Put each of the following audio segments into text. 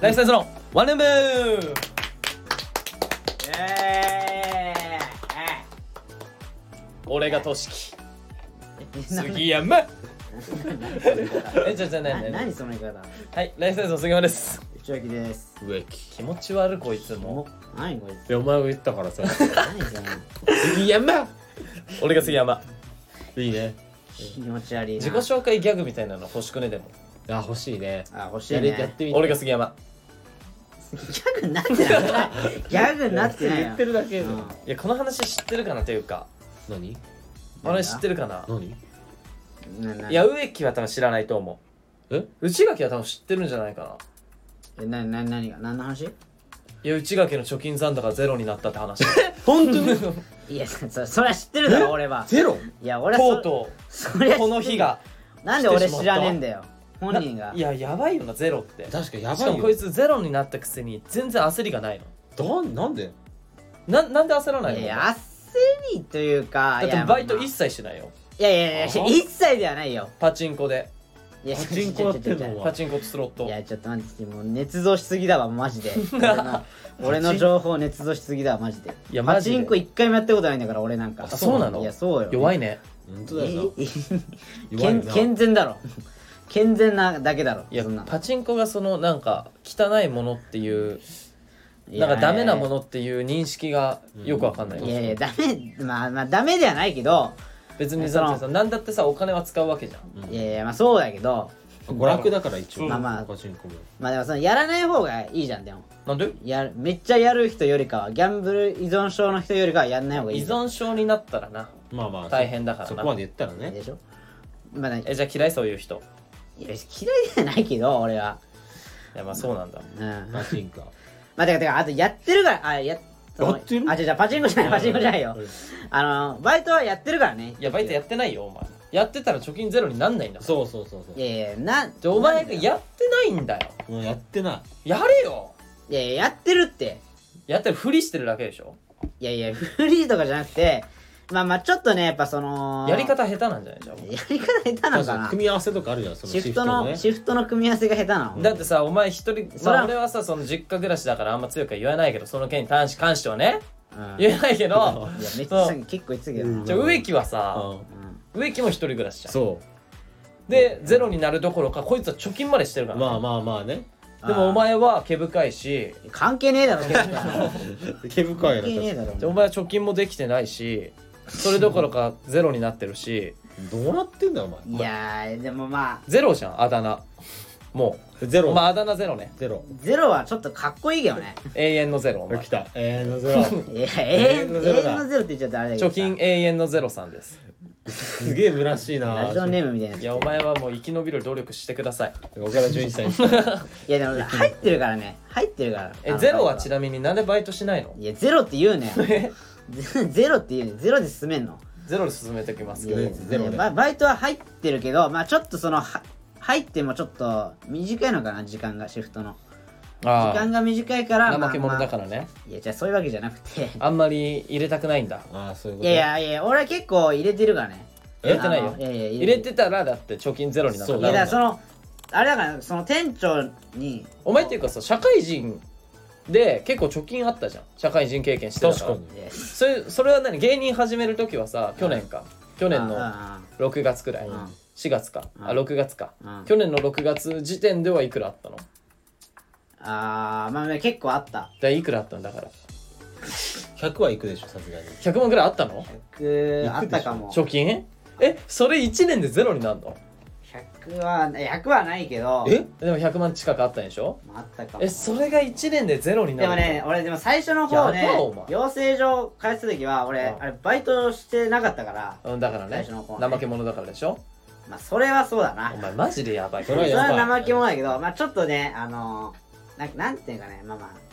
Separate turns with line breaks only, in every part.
ライフサイズのワンルーム。
え
俺がとしき
ー
杉山。えじゃあじゃ
な何その言い方
はいライフサイズの杉山です
内脇です
植木
気持ち悪いこいつも
も何こい
いやお前が言ったからさ
つ何その
杉山
俺が杉山
いいね
気持ち悪いな
自己紹介ギャグみたいなの欲しくねでも
あ欲しいね
あ欲しい
や
ね
りやってみて
俺が杉山
ギャグになってない。ギャグになってないよ。
言ってるだけで
うん。
いやこの話知ってるかなというか。
何？
あれ知ってるかな？
何？
なない
や植木は多分知らないと思
え？
う内垣は多分知ってるんじゃないかな。
えなな何が？何の話？
いや内垣の貯金残高ゼロになったって話。
本当に？
いやそそれは知ってるだろ俺は。
ゼロ？
いや俺は
と
そう。そりゃ知ってる。
この日が
なんで俺知らねえんだよ本人が。
いややばいよなゼロって。
確かにや
しか
ばいよ。
もこいつゼロになったくせに全然焦りがないの。
だなんで？
ななんで焦らないの？
いや焦りというか
だってバイト一切しないよ。
いやいやいや
あ
一切ではないよ。
パチンコで。
いや
パチンコやってんの
パチンコとスロット。
いやちょっと待ってもう捏造しすぎだわマジで。俺の俺の情報捏造しすぎだわマジで。
いやマジで。
パチンコ一回もやったことないんだから俺なんか。
あそうなの？
いやそうよ。
弱いね。
本当だよ
え
な弱い
健
な
健全だろ健全なだけだろ
いや
そんな。
パチンコがそのなんか汚いものっていうなんかダメなものっていう認識がよくわかんない。
いやいやダメまあまあダメではないけど
別に
その
ささなんだってさお金は使うわけじゃん。
いやいやまあそうだけど
娯楽だから一応
まあまあ
パチンコも。
まあでもそのやらない方がいいじゃんでも。
なんで？
やるめっちゃやる人よりかはギャンブル依存症の人よりかはやんない方がいい
依存症になったらな。
まあまあ
大変だからな。
そこまで言ったらね。
でしょ？まあね
えじゃあ嫌いそういう人
嫌いじゃないけど俺は。い
やまあそうなんだ。
うん。ま
パチンコ。
あてかてかあとやってるからあや
やってる？
あ違う違うパチンコじゃないパチンコじゃないよ。あのバイトはやってるからね。
いやバイトやってないよお前。やってたら貯金ゼロになんないんだ
そうそうそうそう。
いやいやな
じお前がやってないんだよ。
もうやってない。
やれよ。
いやいややってるって。
やってるふりしてるだけでしょ。
いやいやフリーとかじゃなくてまあまあちょっとねやっぱその
やり方下手なんじゃない？じゃん
やり方下手なの
確か
な。
組み合わせとかあるじゃんその
シフトの
ね。
シフトの組み合わせが下手なの
だってさお前一人
それは
まあ俺はさその実家暮らしだからあんま強くは言わないけどその件に関し関してはね。
うん。
言えないけど
いやめっちゃ結構言ってたけどな。
じゃあ植木はさ
うん。
植木も一人暮らしじゃん。
そ
でゼロになるどころかこいつは貯金までしてるから。
まあまあまあね。
でもお前は毛深いし。
関係ねえだろ。
毛深いな
関係ねえだろ。
でお前は貯金もできてないしそれどころかゼロになってるし。
どうなってんだよお前。
いやーでもま
ゼロじゃんあだ名。も
ゼロ。
うお前あだ名ゼロね。
ゼロ。
あゼロはちょっとかっこいいけどね。
永遠のゼロお前。
来た。えーのゼロ。
いや永遠永
永ゼロだ。
遠のゼロって言っちゃったあれだけど
貯金永遠のゼロさんです。
すげえ虚しいな。
ラジオネームみたいない
やお前はもう生き延びる努力してください。
岡田准一さん。に
いやでも入ってるからね。入ってるから。
えゼロはち
な
なみになんでバイトしないの？
いやゼロって言うねゼ ゼロって言うねゼロで進めんの？
ゼロで進めておきますけど。
ゼロで。
ババイトは入ってるけどまあちょっとそのは入ってもちょっと短いのかな時間がシフトの。時
あ。
間が短いから
あ怠け者だ
ら、
からね。
いやじゃあそういうわけじゃなくて。
あんまり入れたくないんだ。
ああそういうこと？
いやいやいや俺は結構入れてるからね。
入れてないよ。
あのいやいや
入れてたらだって貯金ゼロになった
そう
いやだから
ら
そのあれだからその店長に
お前っていうかさ社会人で結構貯金あったじゃん。社会人経験してたから。
確かに。
それそれは何？芸人始める時はさ去年か。去年の
あ
6月くらい。
うん。
4月か。あ
うん。
6月か。
うん。
去年の6月時点ではいくらあったの？
あーまあまあ結構あった。
だいくらあったんだから。
100はいくでしょさすがに。
100万くらいあったの
？100あったかも。
貯金？えそれ1年でゼロになるの？
100は100はないけど。
え？
でも100万近くあったんでしょ？
まああったかも。
えそれが1年でゼロになる
でもね俺でも最初の方ね養成所通ってた時は俺
うん。
あれバイトしてなかったから。
うんだからね。
最初の方ね。
怠け者だからでしょ？
まあそれはそうだな。
お前マジでやばい。
それは
それ
やばい。
は怠け者だけどまあちょっとねあのー、なんなんていうかねまあまあ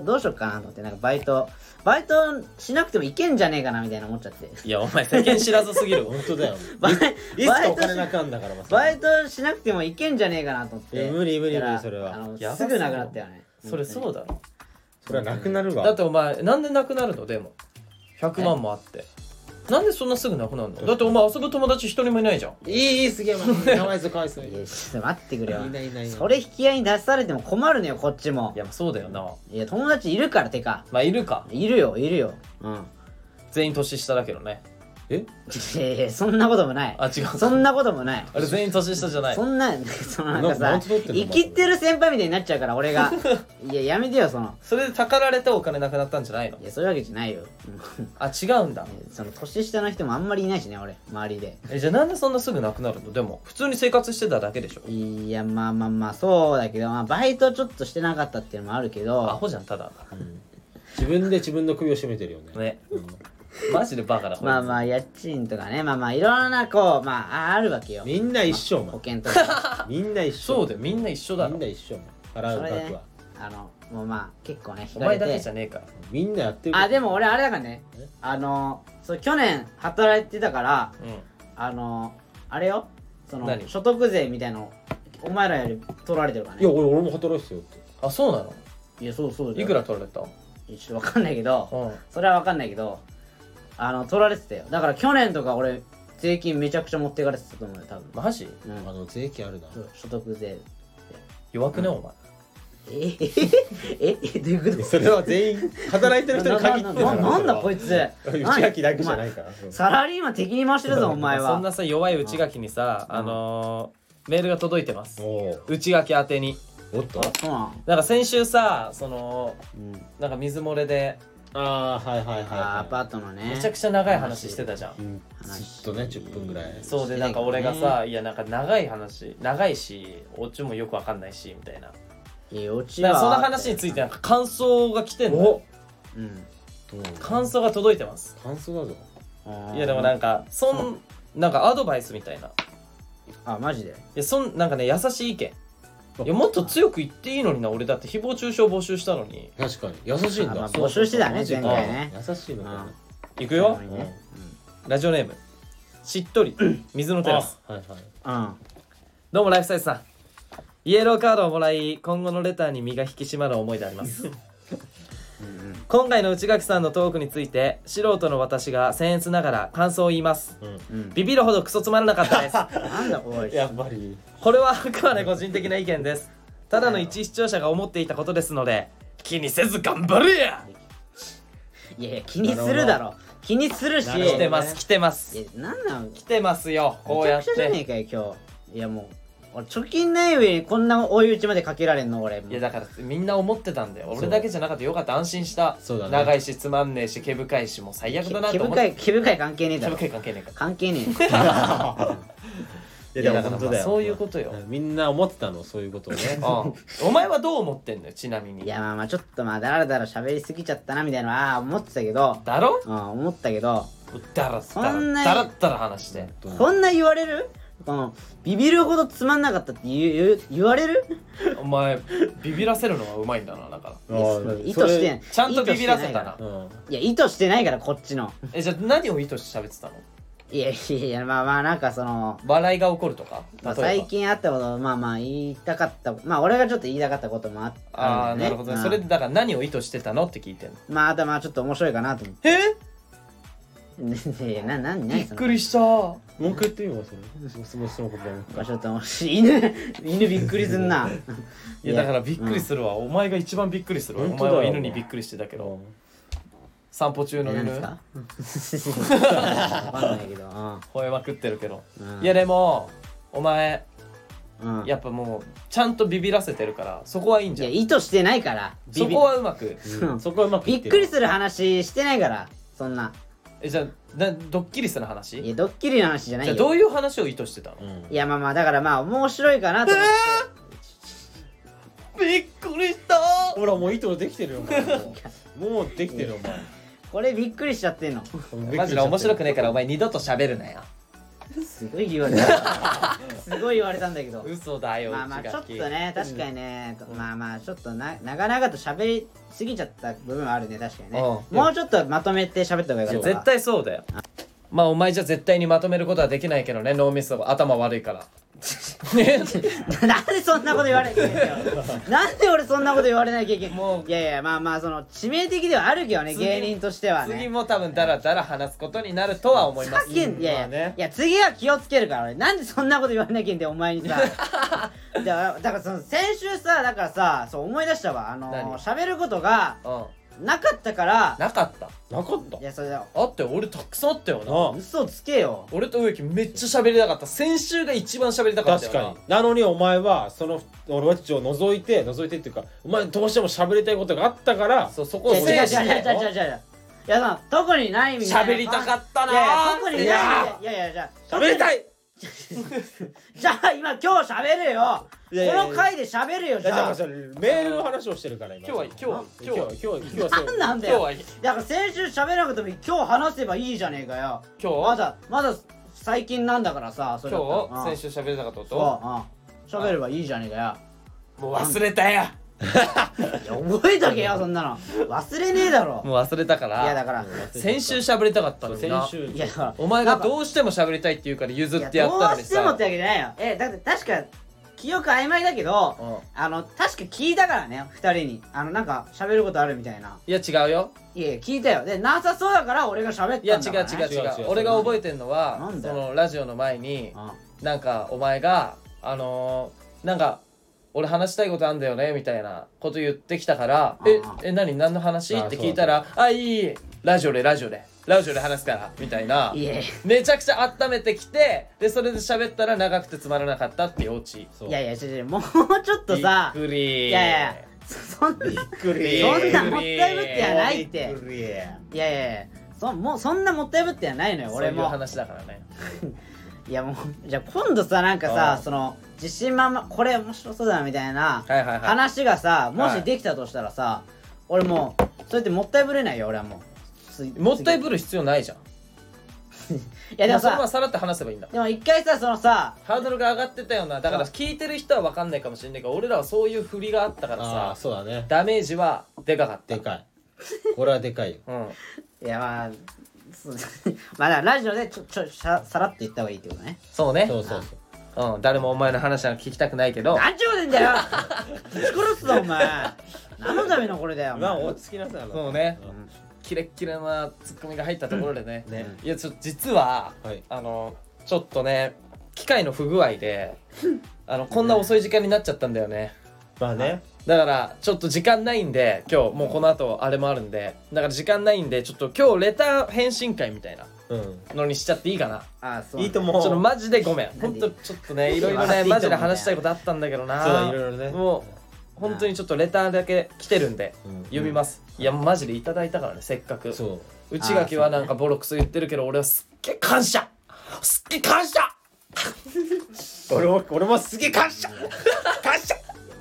どどうしよっかなと思ってなんかバイトバイトしなくてもいけんじゃねえかなみたいな思っちゃって。
いやお前世間知らずすぎる
本当だよ。
バイ
いつかお金なかんだからま
バイトしなくてもいけんじゃねえかなと思って。
無理無理無理それは。
すぐなくなったよね。
それそうだろ。
それはなくなるわ。
だってお前なんでなくなるの？でも。100万もあってなんでそんなすぐなくなるの？だってお前遊ぶ友達一人もいないじゃん。
いいいいすげえかわいそうかわいそう
いやちょっと待ってくれよ。
いないいない。いない
それ引き合いに出されても困るのよこっちも。
いやまあそうだよな。い
や友達いるからてか。
まあいるか。
いるよいるよ。うん。
全員年下だけどね
え？
いやいやそんなこともない。
あ違う。
そんなこともない。
あれ全員年下じゃない？
そんな そのなんか
な
さ
なんて撮ってんの？
生きてる先輩みたいになっちゃうから俺が。いややめてよその。
それでたかられてお金なくなったんじゃないの？
いやそういうわけじゃないよ。う ん
あ違うんだ。
その年下の人もあんまりいないしね俺周りで。
えじゃあなんでそんなすぐなくなるの？でも普通に生活してただけでしょ？
いやまあまあまあそうだけど、まあ、バイトちょっとしてなかったっていうのもあるけ
ア
ど
ホじゃんただ
自分で自分の首を絞めてるよね。
ね。
うん
マジでバカだ
まあまあ家賃とかね。まあまあいろんなこうまあああるわけよ。
みんな一緒お
保
前
険とか。
みんな一緒。
そうだよみんな一緒だろ。
みんな一緒お前払う
それね
額は
あのもうまあ結構ね
お前だけ
て
じゃねえから。
みんなやってる
あでも俺あれだからね。
え？
あのそう去年働いてたから
うん。
あのあれよ。その
何？
所得税みたいのお前らより取られてるからね。
いや俺俺も働いてたよって。
あそうなの？
いやそうそうだよ。
いくら取られた？
いやちょっとわかんないけど。
うん。
それはわかんないけどあの取られてたよ。だから去年とか俺税金めちゃくちゃ持っていかれてたと思うよ多分。
マジ？
うん。
あの税金あるな。
そう所得税。
弱くね？お前。
え？え？え？えどういうこと？
それは全員働いてる人に 限ってる
ななななんだこいつ。
内垣だけじゃないから。
サラリーマン敵に回してるぞお前は。
そんなさ弱い内垣にさ
うん。
あのーメールが届いてます。内垣宛てに。
おっと
あそうなん。
なんか先週さその
うん。
なんか水漏れで
ああはいはいはいはい。
あアパートのね。
めちゃくちゃ長い話してたじゃん。
うん。ずっとね10分ぐらい。
そうでなんか俺がさいやなんか長い話長いしオチもよくわかんないしみたいな。だか
いやは。
らその話についてなんか感想が来てんのよ。
うん
うん。
感想が届いてます。
感想だぞ。
いやでもなんかそんなんかアドバイスみたいな。い
あマジで？
やそんなんかね優しい意見いやもっと強く言っていいのにな俺だって誹謗中傷募集したのに。
確かに。優しいんだ。
あまあ募集してたね前回ね。
優しいのかな。
行くよ。
なるほどね
ラジオネーム。しっとり。水のテラス。
あはいはい。
うん。
どうもライフサイズさん。イエローカードをもらい今後のレターに身が引き締まる思いであります 今回の内垣さんのトークについて素人の私が僭越ながら感想を言います。
うん。
うん
ビビるほどクソつまらなかったです。
なんだおい
やっぱり。
これはあくまで個人的な意見です。ただの一視聴者が思っていたことですので気にせず頑張れや。
いやいや気にするだろ。気にするし。
なるほど
来てます来てます。
いやなんなん？
来てますよこう
めち
やっ
ゃくちゃじゃねえ
て
かよ今日。いやもう俺貯金ない上にこんな追い打ちまでかけられんの？俺
いやだからみんな思ってたんだよ。俺だけじゃなかったよかった。安心した。
そうだね。
長いしつまんねえし毛深いしもう最悪だな
毛
と思って。
深い毛深い関係ねえだ
毛
ろ
深い関係ねえか。
関係ね
い
いやだからまあそういうことよ。
みんな思ってたのそういうことをね。
うん。お前はどう思ってんの？よちなみに。
えいやまあまあちょっとまあだらだら喋りすぎちゃったなみたいなのはあー思ってたけど。
だろ？
うん思ったけど。
だら
そんな
だらだらったら話して。
こんな言われる？このビビるほどつまんなかったって言う言う言われる？
お前ビビらせるのがうまいんだなだから。
いや
あー
意図して
ちゃんとビビらせたな。
うん。
いや意図してないからこっちの。
えじゃあ何を意図して喋ってたの？
いやいやいやまあまあなんかその
笑いが起こるとか？
まあ、
例えば。
最近あったことまあまあ言いたかったまあ俺がちょっと言いたかったこともあ
ああ
るんだよね。
なるほどね。それでだから何を意図してたの？って聞いてんの？
まああまあちょっと面白いかなと思って。
え？
いやいやなな
び
何
っくりした。
文句言ってみようそれ。そのそのその言葉
まあちょっと犬犬びっくりすんな。い
やだからびっくりするわ、お前が一番びっくりするわ。お
本当だよ
前は犬にびっくりしてたけど。散歩中の犬。
え何ですか？わかんないけど。
吠えまくってるけど、
うん。
いやでもお前
うん。うん
やっぱもうちゃんとビビらせてるからそこはいいんじゃん。
意図してないから。ビビ。
そこはうまく。
うん。そこはうまく
びってくりする話してないからそんな
えじゃあなドッキリする話？
いやドッキリの話じゃないよ。
じゃあどういう話を意図してたの？
うん。
いやまあまあだからまあ面白いかなと思って、
びっくりした！
ほらもう意図できてるよお前。もうもうできてるよ
これびっくりしちゃってんの。
お前
マジで面白くねえからお前二度と喋るなよ
すごい言われた。すごい言われたんだけど。
嘘だよ
まあまあちょっとね確かにね、まあまあちょっとな長々と喋りすぎちゃった部分はあるね確かにね。
うん。
もうちょっとまとめて喋った方がいいか
絶対そうだよ。まあお前じゃ絶対にまとめることはできないけどね脳みそ頭悪いからね
なんでそんなこと言われなきゃいけないのなんで俺そんなこと言われなきゃいけない
もう
いやいやまあまあその致命的ではあるけどね
次
芸人としてはね。
次も多分ダラダラ話すことになるとは思います。
いやいや、
まあね。
いや次は気をつけるから俺なんでそんなこと言われなきゃいけんだよお前にさだからだからその先週さだからさそう思い出したわ。あの
何？
喋ることが
うん
なかったから
なかった？
なかった？
いやそれだ
あって俺たくさんあったよな。
あ
嘘つけよ。
俺と植木めっちゃ喋りたかった。先週が一番喋りたかったよな。
確かに。なのにお前はその俺たちを除いて除いてっていうかお前どうしても喋りたいことがあったから
そうそこを
いや違う違う違う違う
制して
違う違う。いやその特にないみたいな。
喋りたかったない
やいや特にない
いや
いやいやじゃあ
喋りたい
じゃあ今今日喋るよ。
いやいやいや。
この回で喋るよじゃあ
からそれメールの話をしてるから今。
今日は今日は
今日は今日は今日はそう。
なんなんだよ。
今日は
だから先週喋らなくても今日話せばいいじゃねえかよ。
今日
まだまだ最近なんだからさそれだったら。
今日先週喋りたかったこ
そう
と
うん。喋ればいいじゃねえかよ。
もう忘れたよ
いや覚えとけよそんなの。忘れねえだろ。
もう忘れたか
いやだ
ら
から。
先週喋りたかったのにな。
先週
いやだから
お前がどうしても喋りたいって言うから譲って
いや
やったのに
どうしてもっ
さ
てわけじゃないよ。えだって確か記憶曖昧だけど
うん。
あの確か聞いたからね二人に。あのなんか喋ることあるみたいな。い
や違うよ。
いやいや聞いたよ。でなさそうだから俺が喋ったんだから、ね、
違う違う
違う。違う
俺が覚えてんのはそのラジオの前に
うん。
なんかお前があのーなんか俺話したいことあんだよねみたいなこと言ってきたから「ええ何？何の話?」って聞いたら「あいいラジオでラジオで。ラジオで話すから」みたいな。めちゃくちゃ温めてきてでそれで喋ったら長くてつまらなかったっていうオチ。
そう
いやいや違う違うもうちょっとさ
びっくり。
いやいやそそんな
びっくり。
そんなもったいぶってやないって。
びくり。
いやいやいやそもうそんなもったいぶってやないのよ
そういう
俺も
話だからね
いやもうじゃあ今度さなんか
あ
さ
あ
その自信満々これ面白そうだなみたいな
はいはいはい。
話がさも
はい。
しできたとしたらさ俺もうそうやってもったいぶれないよ俺はもう。つ
もったい
い
ぶる必要ないじゃん。
いやでも
そのまま
さ
さらって話せばいいんだ。
でも一回さそのさ
ハードルが上がってたよなだから聞いてる人は分かんないかもしれないけど俺らはそういう振りがあったから
ああ
さ
そうだね。
ダメージはでかかった。
でかい。これはでかいよ。
うん。
いやまあ まあだからラジオでちょちょささらって言った方がいいってことね。
そうね。
そうそう。そう
うん。誰もお前の話は聞きたくないけど。
なんちゅうこと言うんだよ。ぶち殺すぞお前。何のためのこれだよ
まあ落ち着きなさい
そうね。
うん
キレッキレなツッコミが入ったところでね、
ね。
いやちょ実は
はい。
あのちょっとね機械の不具合で あのこんな遅い時間になっちゃったんだよね。
まあね
だからちょっと時間ないんで今日もうこの後あれもあるんでだから時間ないんでちょっと今日レター返信会みたいな
うん。
のにしちゃっていいかな。
あそう
いいと思う。
ちょっとマジでごめん。ほんとちょっとねいろいろね マジで話したいことあったんだけどな。
そうだいろいろね。
もう本当にちょっとレターだけ来てるんで
うん。
読みます、いやマジでいただいたからねせっかく。
そう。
内垣はなんかボロクソ言ってるけど俺はすっげえ感謝。すっげえ感謝。
俺も俺もすげえ感謝。感謝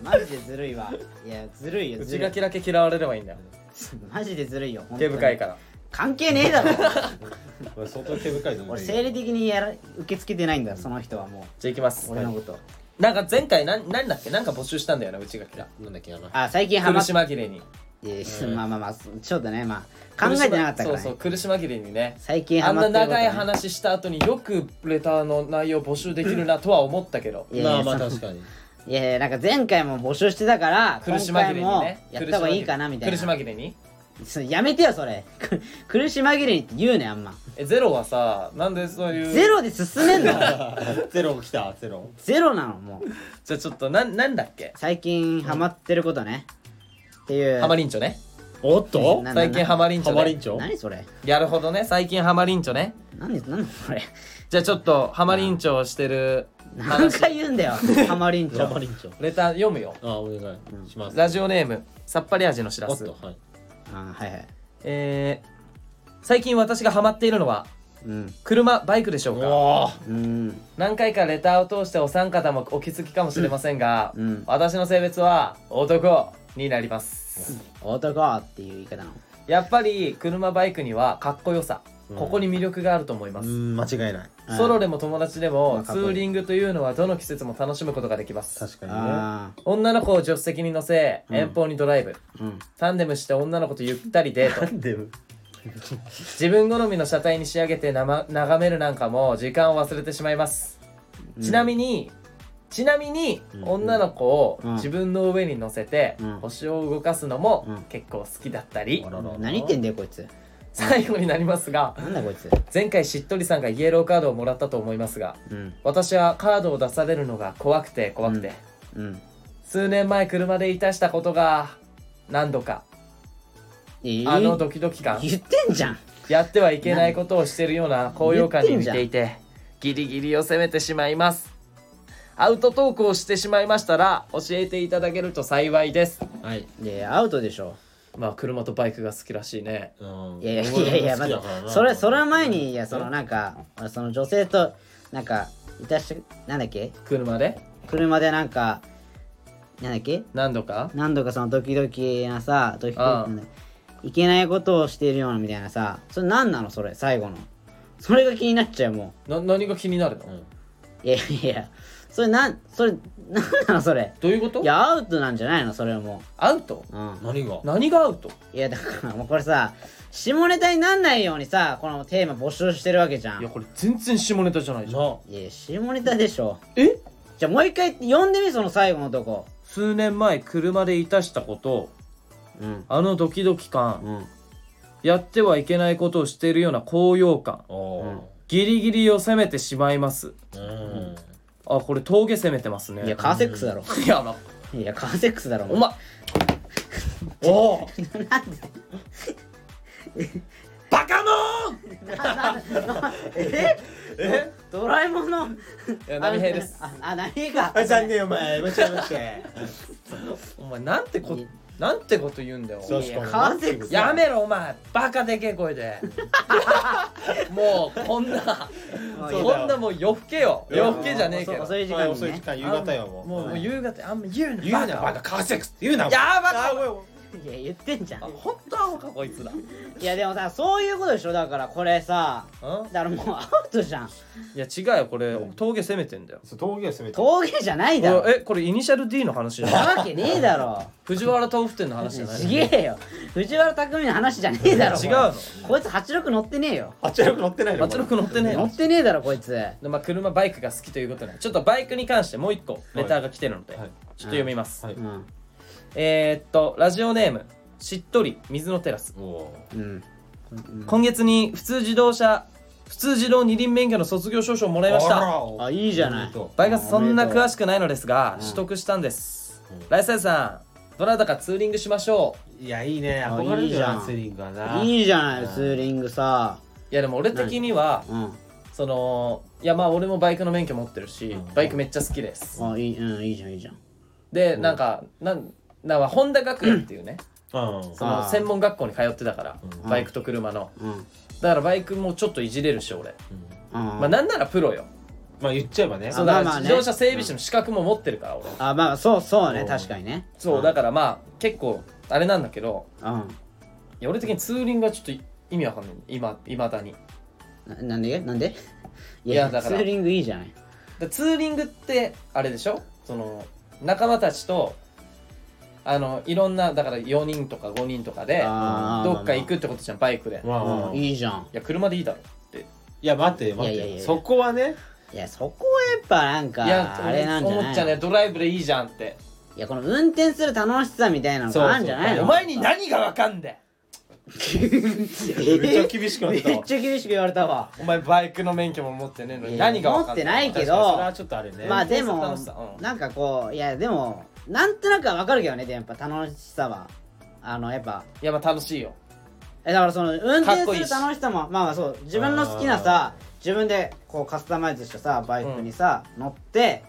マジでずるいわ。いやずるいよずるい。
内垣だけ嫌われればいいんだよ。
マジでずるいよ本当に。
毛深いから。
関係ねえだろ。
まあ相当毛深いと思う
俺生理的にやら受け付けてないんだその人はも
じゃあいきます。
う俺のこと。
なんか前回なん何だっけ？なんか募集したんだよな内垣が
なんだっけな
あ最近ハマっ
苦し紛れに。
いやまあまあまあちょっとねまあ考えてなかったから。
そうそう
ね
苦し紛れにね。
最近
あんな
ハマってることね
長い話した後によくレターの内容募集できるなとは思ったけど。
いやいや
まあまあ
そ
確かに
いやいやなんか前回も募集してたから
苦し紛れに
今回も
ね
やった方がいいかなみたいな。
苦し紛れに？
やめてよそれ。く苦し紛れにって言うねあんま。
えゼロはさなんでそういう
ゼロで進めんの？
ゼロ来たゼロ。
ゼロなのもう。
じゃあちょっとなんなんだっけ？
最近ハマってることね。っていう。
ハマリンチョね
おっと？
な
最近ハマリンチョね。
ハマリンチョ
何それ？
やるほどね。最近ハマリンチョね。
何何これ？
じゃあちょっとハマリンチョをしてる
何
話
回言うんだよハマリンチョ
ハマリンチョ
レター読むよ。
あお願い。します。
ラジオネームさっぱり味のしらす。
おっとはい。
あはいはい。
えー、最近私がハマっているのは
うん。
車バイクでしょうか？
お
うん。
何回かレターを通してお三方もお気づきかもしれませんが、
うん。
私の性別は男になります
男っていう言い方なの？
やっぱり車バイクにはかっこよさ、
うん。
ここに魅力があると思います、
うん間違いない。
ソロでも友達で
ま
も
あかっこいい
ツーリングというのはどの季節も楽しむことができます。
確かに
女の子を助手席に乗せ
うん。
遠方にドライブ、
あうん。
タンデムして女の子とゆったりデート。
で
自分好みの車体に仕上げてな、ま、眺めるなんかも時間を忘れてしまいます、ちなみにちなみに
うん。
女の子を
うん。
自分の上に乗せて
うん。
星を動かすのも
うん。
結構好きだったり。
何言ってんだよこいつ。
最後になりますが
なんだこいつ。
前回しっとりさんがイエローカードをもらったと思いますが
うん。
私はカードを出されるのが怖くて怖くて、
うん。
数年前車でいたしたことが何度か。
えー？
あのドキドキ感。
言ってんじゃん。
やってはいけないことをしているような高揚感に似ていてギリギリを攻めてしまいますアウトトークをしてしまいましたら教えていただけると幸いです。
はい。
いやアウトでしょ。
まあ車とバイクが好きらしいね。
うん。
いやいやいやいやまずそれそれは前にいやそのなんかその女性となんかいたしなんだっけ？
車で？
車でなんかなんだっけ？
何度か？
何度かそのドキドキなさドキドキ
ああ
なんだいけないことをしているようなみたいなさそれ何なの？それ最後の。それが気になっちゃうも
な何が気になるの、
うん。
ういやいやそれなんそれ何なのそれ。
どういうこと？
いやアウトなんじゃないの？それはも。
アウト？
ううん。
何が？
何がアウト？
いやだからもうこれさ下ネタになんないようにさこのテーマ募集してるわけじゃん。い
いやこれ全然下ネタじゃないじゃん。
な
や下ネタでしょ。
え？
じゃあもう一回読んでみその最後のとこ。
数年前車でいたしたこと。
うん。
あのドキドキ感。
うん。
やってはいけないことをしているような高揚感。
おー
ギリギリを攻めてしまいます。
うん
あこれ峠攻めてますね。
いやカーセックスだろ。
いやま
いやカーセックスだろ
お前 おお。
なんで？
バカの
え？
え？
ドラえもんの。
いや波平です。
ああ波平か。
あ残念お前。間違えまして
お前なんてこ
い
なんてこと言うんだよ。
そう
いやカーセックス
やめろお前。バカでけえ声で。もうこんなこんなもう夜更けよ。夜更けじゃねえけど。
遅い時間
夕方よもう。
もう夕方あんま言うな
言うなバカ。カ。ーセックスって言うな
やば
いや言ってんじゃん。
あ本当アホかこいつら。
いやでもさそういうことでしょ。だからこれさ
うん？
だからもうアウトじゃん。
いや違うよ。これ峠攻めてんだよ。
そう峠を攻めて
峠じゃないだろ。
えこれイニシャル D の話じゃ
な
ない
わけねえだろ。
藤原豆腐店の話じゃない
ちげえよ藤原匠の話じゃねえだろ
違うの？
こいつ。86乗ってねえよ。
あっち乗ってないの？
圧力乗ってねえの？
乗ってねえだろこいつ。
でまあ車バイクが好きということで。ちょっとバイクに関してもう一個レターが来てるので、
はい。
ちょっと読みます、
はい。
うん
えー、っとラジオネームしっとり水のテラス。
うん。
今月に普通自動車普通自動二輪免許の卒業証書をもらいました。
あいいじゃない。
バイクそんな詳しくないのですが
うん。
取得したんです、
うん。
ライサイさんどなたかツーリングしましょ
いやいいね。
あ
憧れる
いいじゃ
ん。スリングはな。い
いいじゃない
うん。
ツーリングさ。
ういやでも俺的には
うん。
そのいやまあ俺もバイクの免許持ってるし
うん。
バイクめっちゃ好きです。
あいいうんいいじゃんいいじゃん。
でなんかなんなんかホンダ学園っていうね
うん。
その専門学校に通ってたから
うん。
バイクと車の。
うん。
だからバイクもちょっといじれるし俺。
うん。
うん
まあなんならプロよ。
まあ言っちゃえばね。
そうだか
まあまあね。
ら自動車整備士の資格も持ってるから俺。
あまあそうそうね。
うん。
確かにね。
そうだからまあ結構あれなんだけど
うん。
いや俺的にツーリングはちょっと意味わかんない。今いまだに。
ななんで？なんで？い
いやだから
ツーリングいいじゃない。
でツーリングってあれでしょ？その仲間たちとあのいろんなだから4人とか5人とかで
あー
どっか行くってことじゃんバイクで。い
まあ。
いいじゃん。
や車でいいだろって。
いや待って待って
いやいやいや
そこはね。
いやそこはやっぱなんか
いや
あれなんじゃない
思っちゃうねドライブでいいじゃんって。
いやこの運転する楽しさみたいなの
そう
があるんじゃないの？
お前に何がわかんだよ。
めっちゃ厳しくな
め
ったわ。
っちゃ厳しく言われたわ。
お前バイクの免許も持ってねえのに
いや
何がわかん
持ってないけど
確かにそれはちょっとあれね。
まあでも
楽しさ。うん。
なんかこういやでもなんとなくはわかるけどねでもやっぱ楽しさは。あのやっぱ。
いやまあ楽しいよ。
えだからその運転する楽しさもまあまあそう自分の好きなさ自分でこうカスタマイズしたさバイクにさ、乗って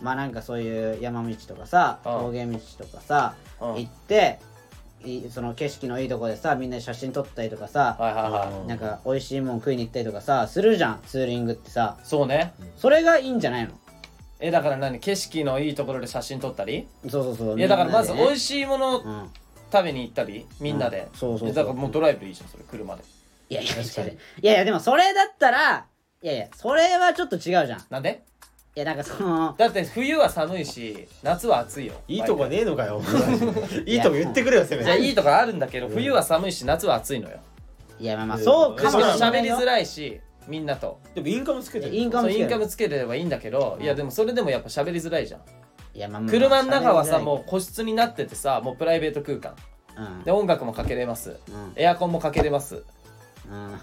まあなんかそういう山道とかさ
うん。
峠道とかさ、
うん。
行っていその景色のいいとこでさみんなで写真撮ったりとかさ、
はいはいはい。
うん。
なんか美味しいもん食いに行ったりとかさするじゃんツーリングってさ。
そうね。
それがいいんじゃないの？
えだから何？景色のいいところで写真撮ったり？
そうそうそう。
いやだからまず美味
し
しいものを
うん。
食べに行ったりみんなで。
うん。そうそうそう。
えだからもうドライブでいいじゃんそれ車で。
いやいやいやいやいやでもそれだったらいやいやそれはちょっと違うじゃんい
なんで
やなんかその
だって冬は寒いし夏は暑いよ
いいとこねえのかよ
いや
いいとこ言ってくれよせめて
じゃあいいとこあるんだけど冬は寒いし夏は暑いのよ
いやまあまあそうか
しかも
もしれないよ
喋りづらいしみんなと。
でもインカムつけてる。
インカムつける。
そうインカムつければいいんだけどいやでもそれでもやっぱ喋りづらいじゃん。
いやまあまあ
車の中はさもう個室になっててさもうプライベート空間。
うん。
で音楽もかけれます。
うん。
エアコンもかけれます。
うん。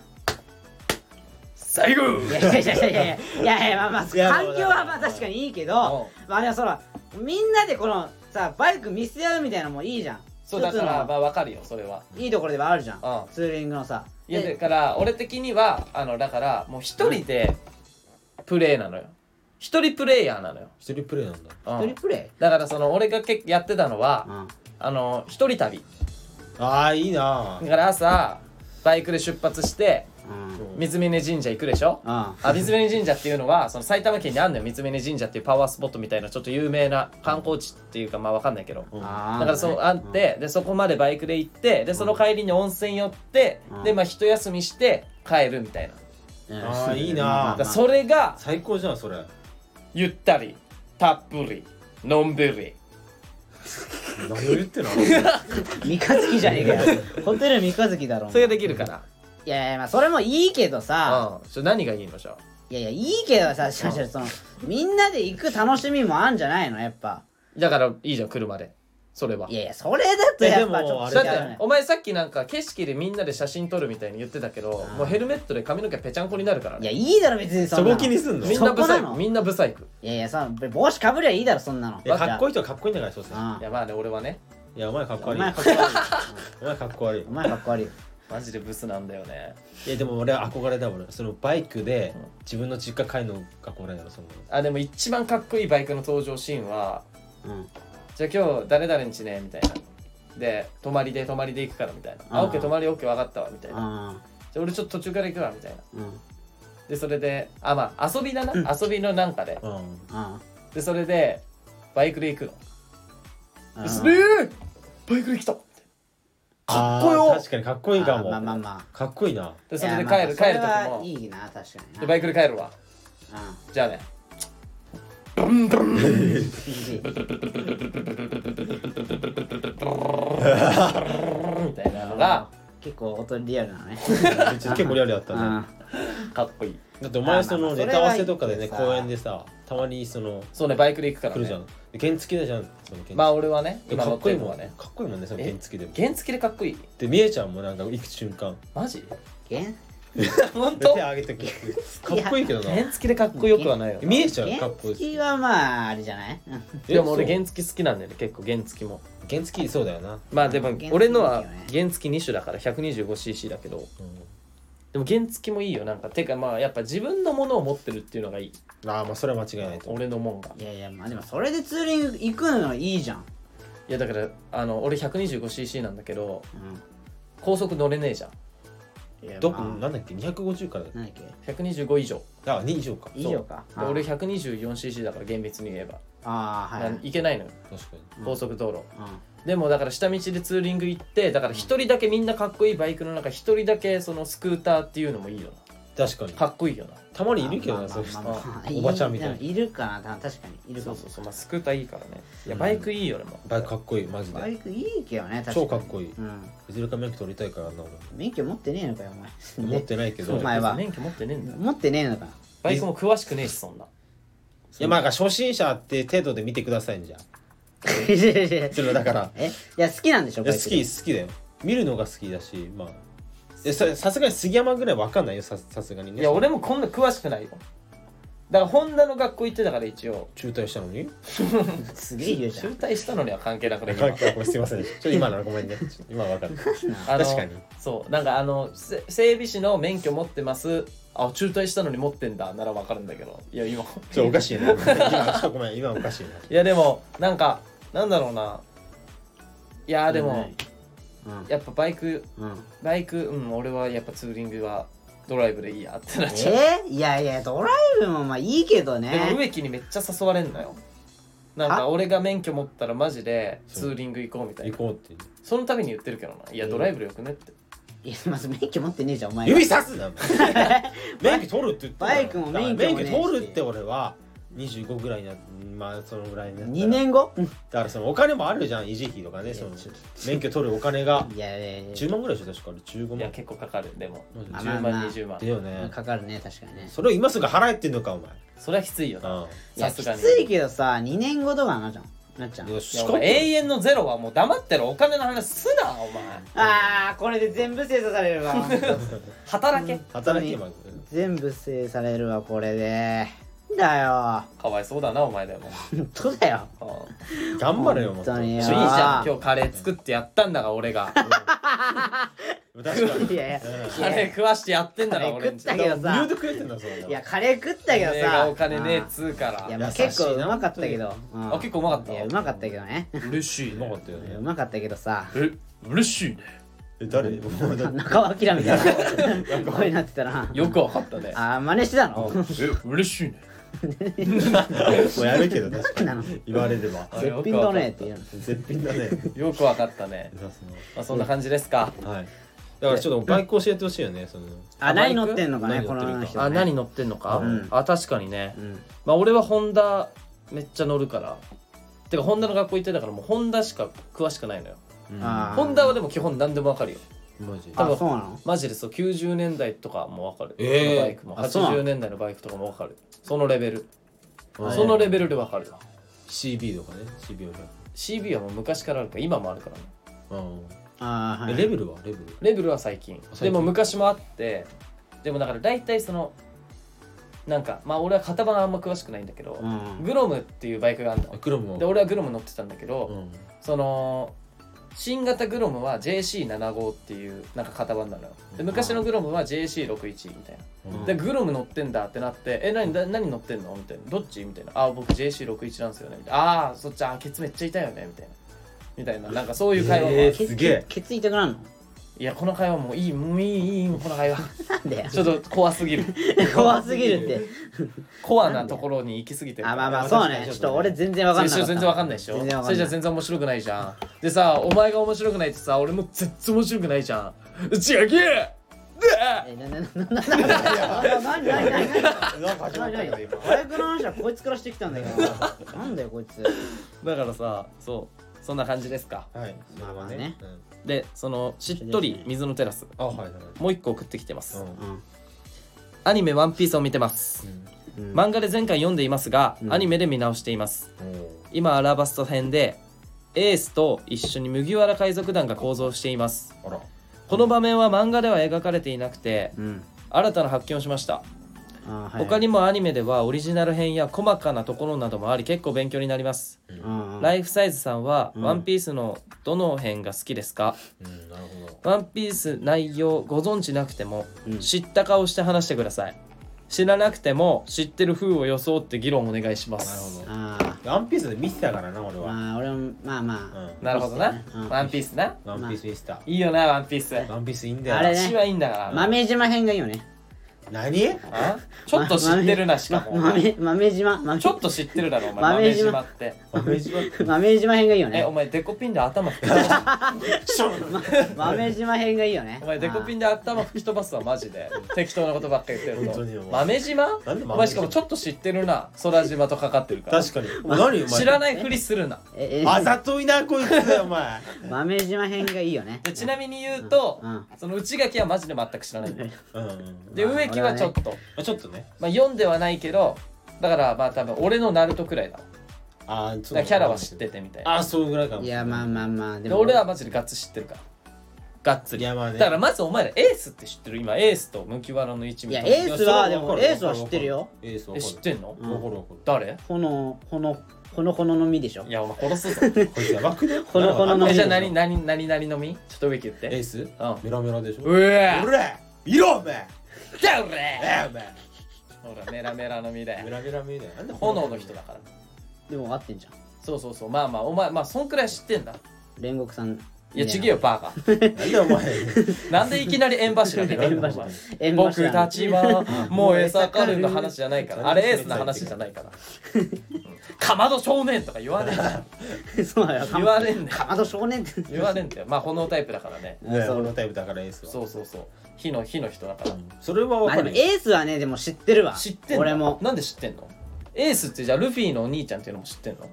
最後!
いやいやいやいやいやいやいやまあまあ
いや
環境はまあ確かにいいけどまあでもそらみんなでこのさバイク見せ合うみたいなのもいいじゃん。
そうだからまあわかるよそれは。い
いところではあるじゃん。
うん。
ツーリングのさ
いや
で
だから俺的にはあのだからもう一人でプレイなのよ。一人プレイヤーなのよ、
一人プレイなんだ。
うん。
一人プレイ？
だからその俺がけやってたのは
うん。
あの一人旅。
ああいいな
だから朝バイクで出発して
うん。
三峯神社行くでしょ？
うん。
あ三峯神社っていうのはその埼玉県にあんのよ三峯神社っていうパワースポットみたいなちょっと有名な観光地っていうかまあわかんないけど。
うん。
だからそうあってでそこまでバイクで行ってでその帰りに温泉寄って
うん。
でまあ一休みして帰るみたいな。
うん。
あーいいな
それが
最高じゃんそれ。
ゆったりたっぷりのんびり。
何を言ってんの？
三日月じゃねえかよ。ホテル三日月だろ。
それができるから
いやいやまあそれもいいけどさ。
うん。それ何がいいのじゃあ
いやいやいいけどさしかしそのみんなで行く楽しみもあんじゃないのやっぱ。
だからいいじゃん車で。それは。い
やいやそれだとやっぱちょっと
だってお前さっきなんか景色でみんなで写真撮るみたいに言ってたけど
うん。
もうヘルメットで髪の毛ぺちゃんこになるから
いや
ね
いいだろ別にそんな。の
そこ気にすんの？
み
い
んなブサイ
そこなの。
クみんなブサイク。
いやいやその帽子かぶりゃいいだろそんなの。
やかっこい
い
い人はかっこいいんだからそうさ
うん。
いやまあね俺はね。
いやお前かっこ
お
悪い。
前かっこ悪い。
お前かっこ悪い。
お前かっこ悪い
マジでブスなんだよね。
いやでも俺は憧れだもん。そのバイクで
うん。
自分の実家帰るの憧れだろその。
あでも一番かっこいいバイクの登場シーンは
うん。
じゃあ今日誰々んちねみたいな。で泊まりで泊まりで行くからみたいな。あ
うん
オッケー泊まりオッケー分かったわみたいな。
うん
じゃあ俺ちょっと途中から行くわみたいな。
うん。
でそれであまあ遊びだな、
うん。
遊びのなんかで。
うん。
うん
でそれでバイクで行くの。すねー!バイクで来たかっこよ。
確かにかっこいいかも。
まあまあまあ。
かっこいいな。
でそれで帰る帰る時
それは
も
いいな確かにな。
でバイクで帰るわ。
うん。
じゃあね。みたいなのが
結構音リアルなのね。
結構リアルだったね。
うん。
かっこいい
だってお前そのネタ合わせとかでね公園でさたまにその
そうねバイクで行くから
来るじゃ
ね
ん。で原付だじゃんその原付
まあ俺はね
かっこいいもん
ね。
かっこいいもんねその
え？
原付でも。
原付でかっこいい？
でみえちゃんもなんか行く瞬間。
マジ？
げん
本当？
で手上げてくかっこいいけどな。
原付でかっこよくはないよ。な
見えちゃうかっこいい。
原付はまああれじゃない？
でも俺原付好きなんだよね結構原付も。
原付そうだよな。
まあでも俺のは原付2種だから 125cc だけど。
うん
でも原付もいいよ。なんかてかまあやっぱ自分のものを持ってるっていうのがいい。
ああまあそれは間違いないと思う。
俺のもんが。
いやいやまあでもそれでツーリング行くのはいいじゃん。
いやだからあの俺 125cc なんだけど
う
高速乗れねえじゃん。
んいや
どこ？
まあ。
なんだっけ？250からだっ
け
？125以上。
けあ2以上か。
以上か。
で俺 124cc だから厳密に言えば、
ああはい
なんいけないのよ。
確かに。
高速道路、
うん
でもだから下道でツーリング行ってだから一人だけみんなかっこいいバイクの中一人だけそのスクーターっていうのもいいよ
確かに。
なかっこいいよな。
たまにいるけど
まあ
なそういう人。おばちゃんみたいない
るかなた確かに。いるかも。
そうそうそうまあスクーターいいからね。いや
うん
バイクいいよねも。う
バイクかっこいいマジで。
バイクいいけどね確かに。
超かっこいい。
うん。
いずれか免許取りたいからな
免許持ってねえのかよお前。
俺 持ってないけど。い
お前は。
免許持ってねえんだよ。
持ってねえのか。
バイクも詳しくねえしそんな。
やまあ初心者って程度で見てくださいんじゃそれだから。
えいや好きなんでしょ
いや好き好きだよ。見るのが好きだしまあえささすがに杉山ぐらいわかんないよささすがにね。
いや俺もこんな詳しくないよ。だからホンダの学校行ってたから一応。
中退したのに？
すげえ言うじゃ
中
ん
退したのには関係なくね
あごめんすいません。ちょっと今のはごめんね。今はわかる。
あ の
確かに。
そうなんかあのせ整備士の免許持ってますあ中退したのに持ってんだならわかるんだけど。いや今。
ちょおかしいな 今ちょっとごめん今おかしいない
やでもなんかなんだろうな。いやでも
うん。
やっぱバイク
うん。
バイクうん俺はやっぱツーリングはドライブでいいやってなっちゃう、
え？ーいやいやドライブもまあいいけど
でも
ね
植木にめっちゃ誘われんのよ。なんか俺が免許持ったらマジでツーリング行こうみたいな。
行こうって
そのために言ってるけどな。いやドライブでよくねって
いやまず免許持ってねえじゃんお前
指さすな。免許取るって言ってた
バイクも免許もねえし。
免許取るって俺は25ぐらいになまあそのぐらいになったら。
2年後？
だからそのお金もあるじゃん維持費とかねその免許取るお金が。
いやいやいや。
10万ぐらいでしょ確かあれ15万。
いや結構かかるでも。
マ
10
あまあまあ。
万20万。
だよね。
かかるね確かにね。
それを今すぐ払えってんのかお前。
それはきついよな。
うん。
いやき
さすがに。
ついけどさ2年後とかなじゃんなっちゃう。
いや
いやお前永遠のゼロはもう黙ってるお金の話すなお前。
あーこれで全部精査されるわ。
働け。
働けば
全部精査されるわこれでだよ。
かわいそうだなお前でも。
本当だよ。
うん。
頑張れよもっと。
本当に
いい
よ
じゃん。今日カレー作ってやったんだが俺が。
確かに。
いやいや。
カレー食わしてやってんだが俺んち
カレー食ったけどさ。
無料でくれてんだそんない
やカレー食ったけど
俺が
さ
お金ねえっつうか
いや
ら
まあ
優しいな
結構うまかったけど。うん。
あ結構うまかった？
いやうまかったけどね。
嬉しい。う
まかったよね。
うまかったけどさ。
え嬉しいね。
え誰？
中尾明みたいな。声になってたな。
よくわかったね。
あー真似してたの？
え嬉しいね
もうやるけど確かに。言われれば。
あ
絶品だねって言うの。
絶品だね。
よくわかったね。まあそんな感じですか。
がはい。だからちょっとバイク教えてほしいよねその。
あ何乗ってんのかねこの人。ね
あ何乗ってんのか？
うん。
あ確かにね。
うん。
まあ俺はホンダめっちゃ乗るから。てかホンダの学校行ってたからもうホンダしか詳しくないのよ。ホンダはでも基本何でもわかるよ
マジ
多分
あそうなの？
マジでそう90年代とかもわかる、
えー。
バイクも。
あそうなの
？80年代のバイクとかもわかる。そのレベル。
あ
そのレベルでわかる。わ
CB とかね CB は
CB はもう昔からあるから今もあるからね。
あーはい。
えレベルは？レベル？
レベルは最近。
最近。
でも昔もあってでもだから大体そのなんかまあ俺は型番あんま詳しくないんだけど、
うん
グロムっていうバイクがあるの。
あクロムも。
で俺はグロム乗ってたんだけど、
うん。
その新型グロムは JC75 っていうなんか型番なのよ。で昔のグロムは JC61 みたいな。
うん。
でグロム乗ってんだってなって「え何だ何乗ってんの?」みたいな「どっち?」みたいな「あ僕 JC61 なんですよね」みたいな「ああそっちあケツめっちゃ痛いよね」みたいな。みたいな。なんかそういう会話もある、
えーすげえ。
ケツ痛くなるの？
いやこの会話もういいもういいいいいいこの会話。
なんで
ちょっと怖すぎる。
怖すぎるって。
コアなところに行き過ぎてる。
あまあまあ
いや
そうね。ちょっ
と
俺全然わかんなかった。
最初全然わかんないでしょ？それじゃ全然面白くないじゃん。でさお前が面白くないってさ俺も全然面白くないじゃん。違うけ
えなななななななななな
なんか始まったけど今
バイクの話はこいつからしてきたんだけどなんだよこいつ
だからさそうそんな感じですか
はい
まあまあね
うん
でそのしっとり水のテラス。
あはいはい。
もう一個送ってきてます、アニメ「ワンピースを見てます、
うん。
漫画で前回読んでいますが、
うん。
アニメで見直しています。
お
今アラバスト編でエースと一緒に麦わら海賊団が構造しています。
ーあら。
この場面は漫画では描かれていなくて
うん。
新たな発見をしました
あはい。
他にもアニメではオリジナル編や細かなところなどもあり結構勉強になります、ライフサイズさんは「
うん。
ワンピースのどの辺が好きですか、
うんなるほ
ワンピース内容ご存知なくても、
うん。
知った顔して話してください。知らなくても知ってる風を装って議論お願いします。
なるワンピースで見てたからな俺
あ
は。
まあ俺もまあまあ。
うん。
なるほどな、
うん。
ワンピースな。
ワンピース見てた。
いいよなワンピース。
ワンピースいいんだよ。
あれね。
私はいいんだから
豆島編がいいよね
何？
あ？ちょっと知ってるなしかも、
ま豆豆島。豆
ちょっと知ってるだろお前
豆
豆
島
島って。
豆島。
豆島編がいいよね。
えお前デコピンで頭吹き飛ばす
豆島編がいいよね。
お前デコピンで頭吹き飛ばすわマジで。適当なことばっかり言ってると。
本当によ
豆島？
なんで豆島？
お前しかもちょっと知ってるな。空島とかかってるから。
確かに。お前何お前？
知らないふりするな。
ええ。
あざといなこいつお前。
豆島編がいいよね。
でちなみに言うと、
うん。
その内垣はマジで全く知らない。んだよ
うん。うん。
で
まあ
植木はちょっと、
まあちょっとね。
まあ、読んではないけどだからまあ多分俺のナルトくらいだわ。
あー
だからキャラは知っててみたいな。
あーそうぐらいかも。
いやまあまあまあで
で俺はマジでガッツ知ってるから。ガッツリ。
いやまあね。
だからまずお前らエースって知ってる？今エースと麦わらの一味と。
いやエースはでもエースは知ってるよ。
え
エースわかる。
知ってんの？
うん。
わかるわかる。
誰？
ほのほのほのほのの実でしょ？
いやお前殺すぞ。
こいつやばくね？
ほのほのの
えじゃあ
実
何何何何のみちょっと植木言って。
エース？
うん。
メラメラでしょ？
うえ
おらいろお前
じゃあほらメラメラの実で
メラメラ見えないなんで
炎の人だから。
でも合ってんじゃん。
そうそうそう。まあまあお前まあそんくらい知ってんだ。
煉獄さん。
いやちげえよバカ。
なんでお前。
なんでいきなり縁柱出てるのお前。
縁
僕
柱。
たちは燃え盛るの話じゃないから。あれエースの話じゃないから。かまど少年とか言わねえ
そうだよ。
言わねえんだよ。
かまど少年って。
言わねえんだよ。まあ炎タイプだからね。
ね俺のタイプだからエースは。
そうそうそう火の火の人だから。
それは
まあでも
わかるよ
エースはねでも知ってるわ。
知ってんの？
俺も。
なんで知ってんの？エースってじゃあルフィのお兄ちゃんっていうのも知ってんの？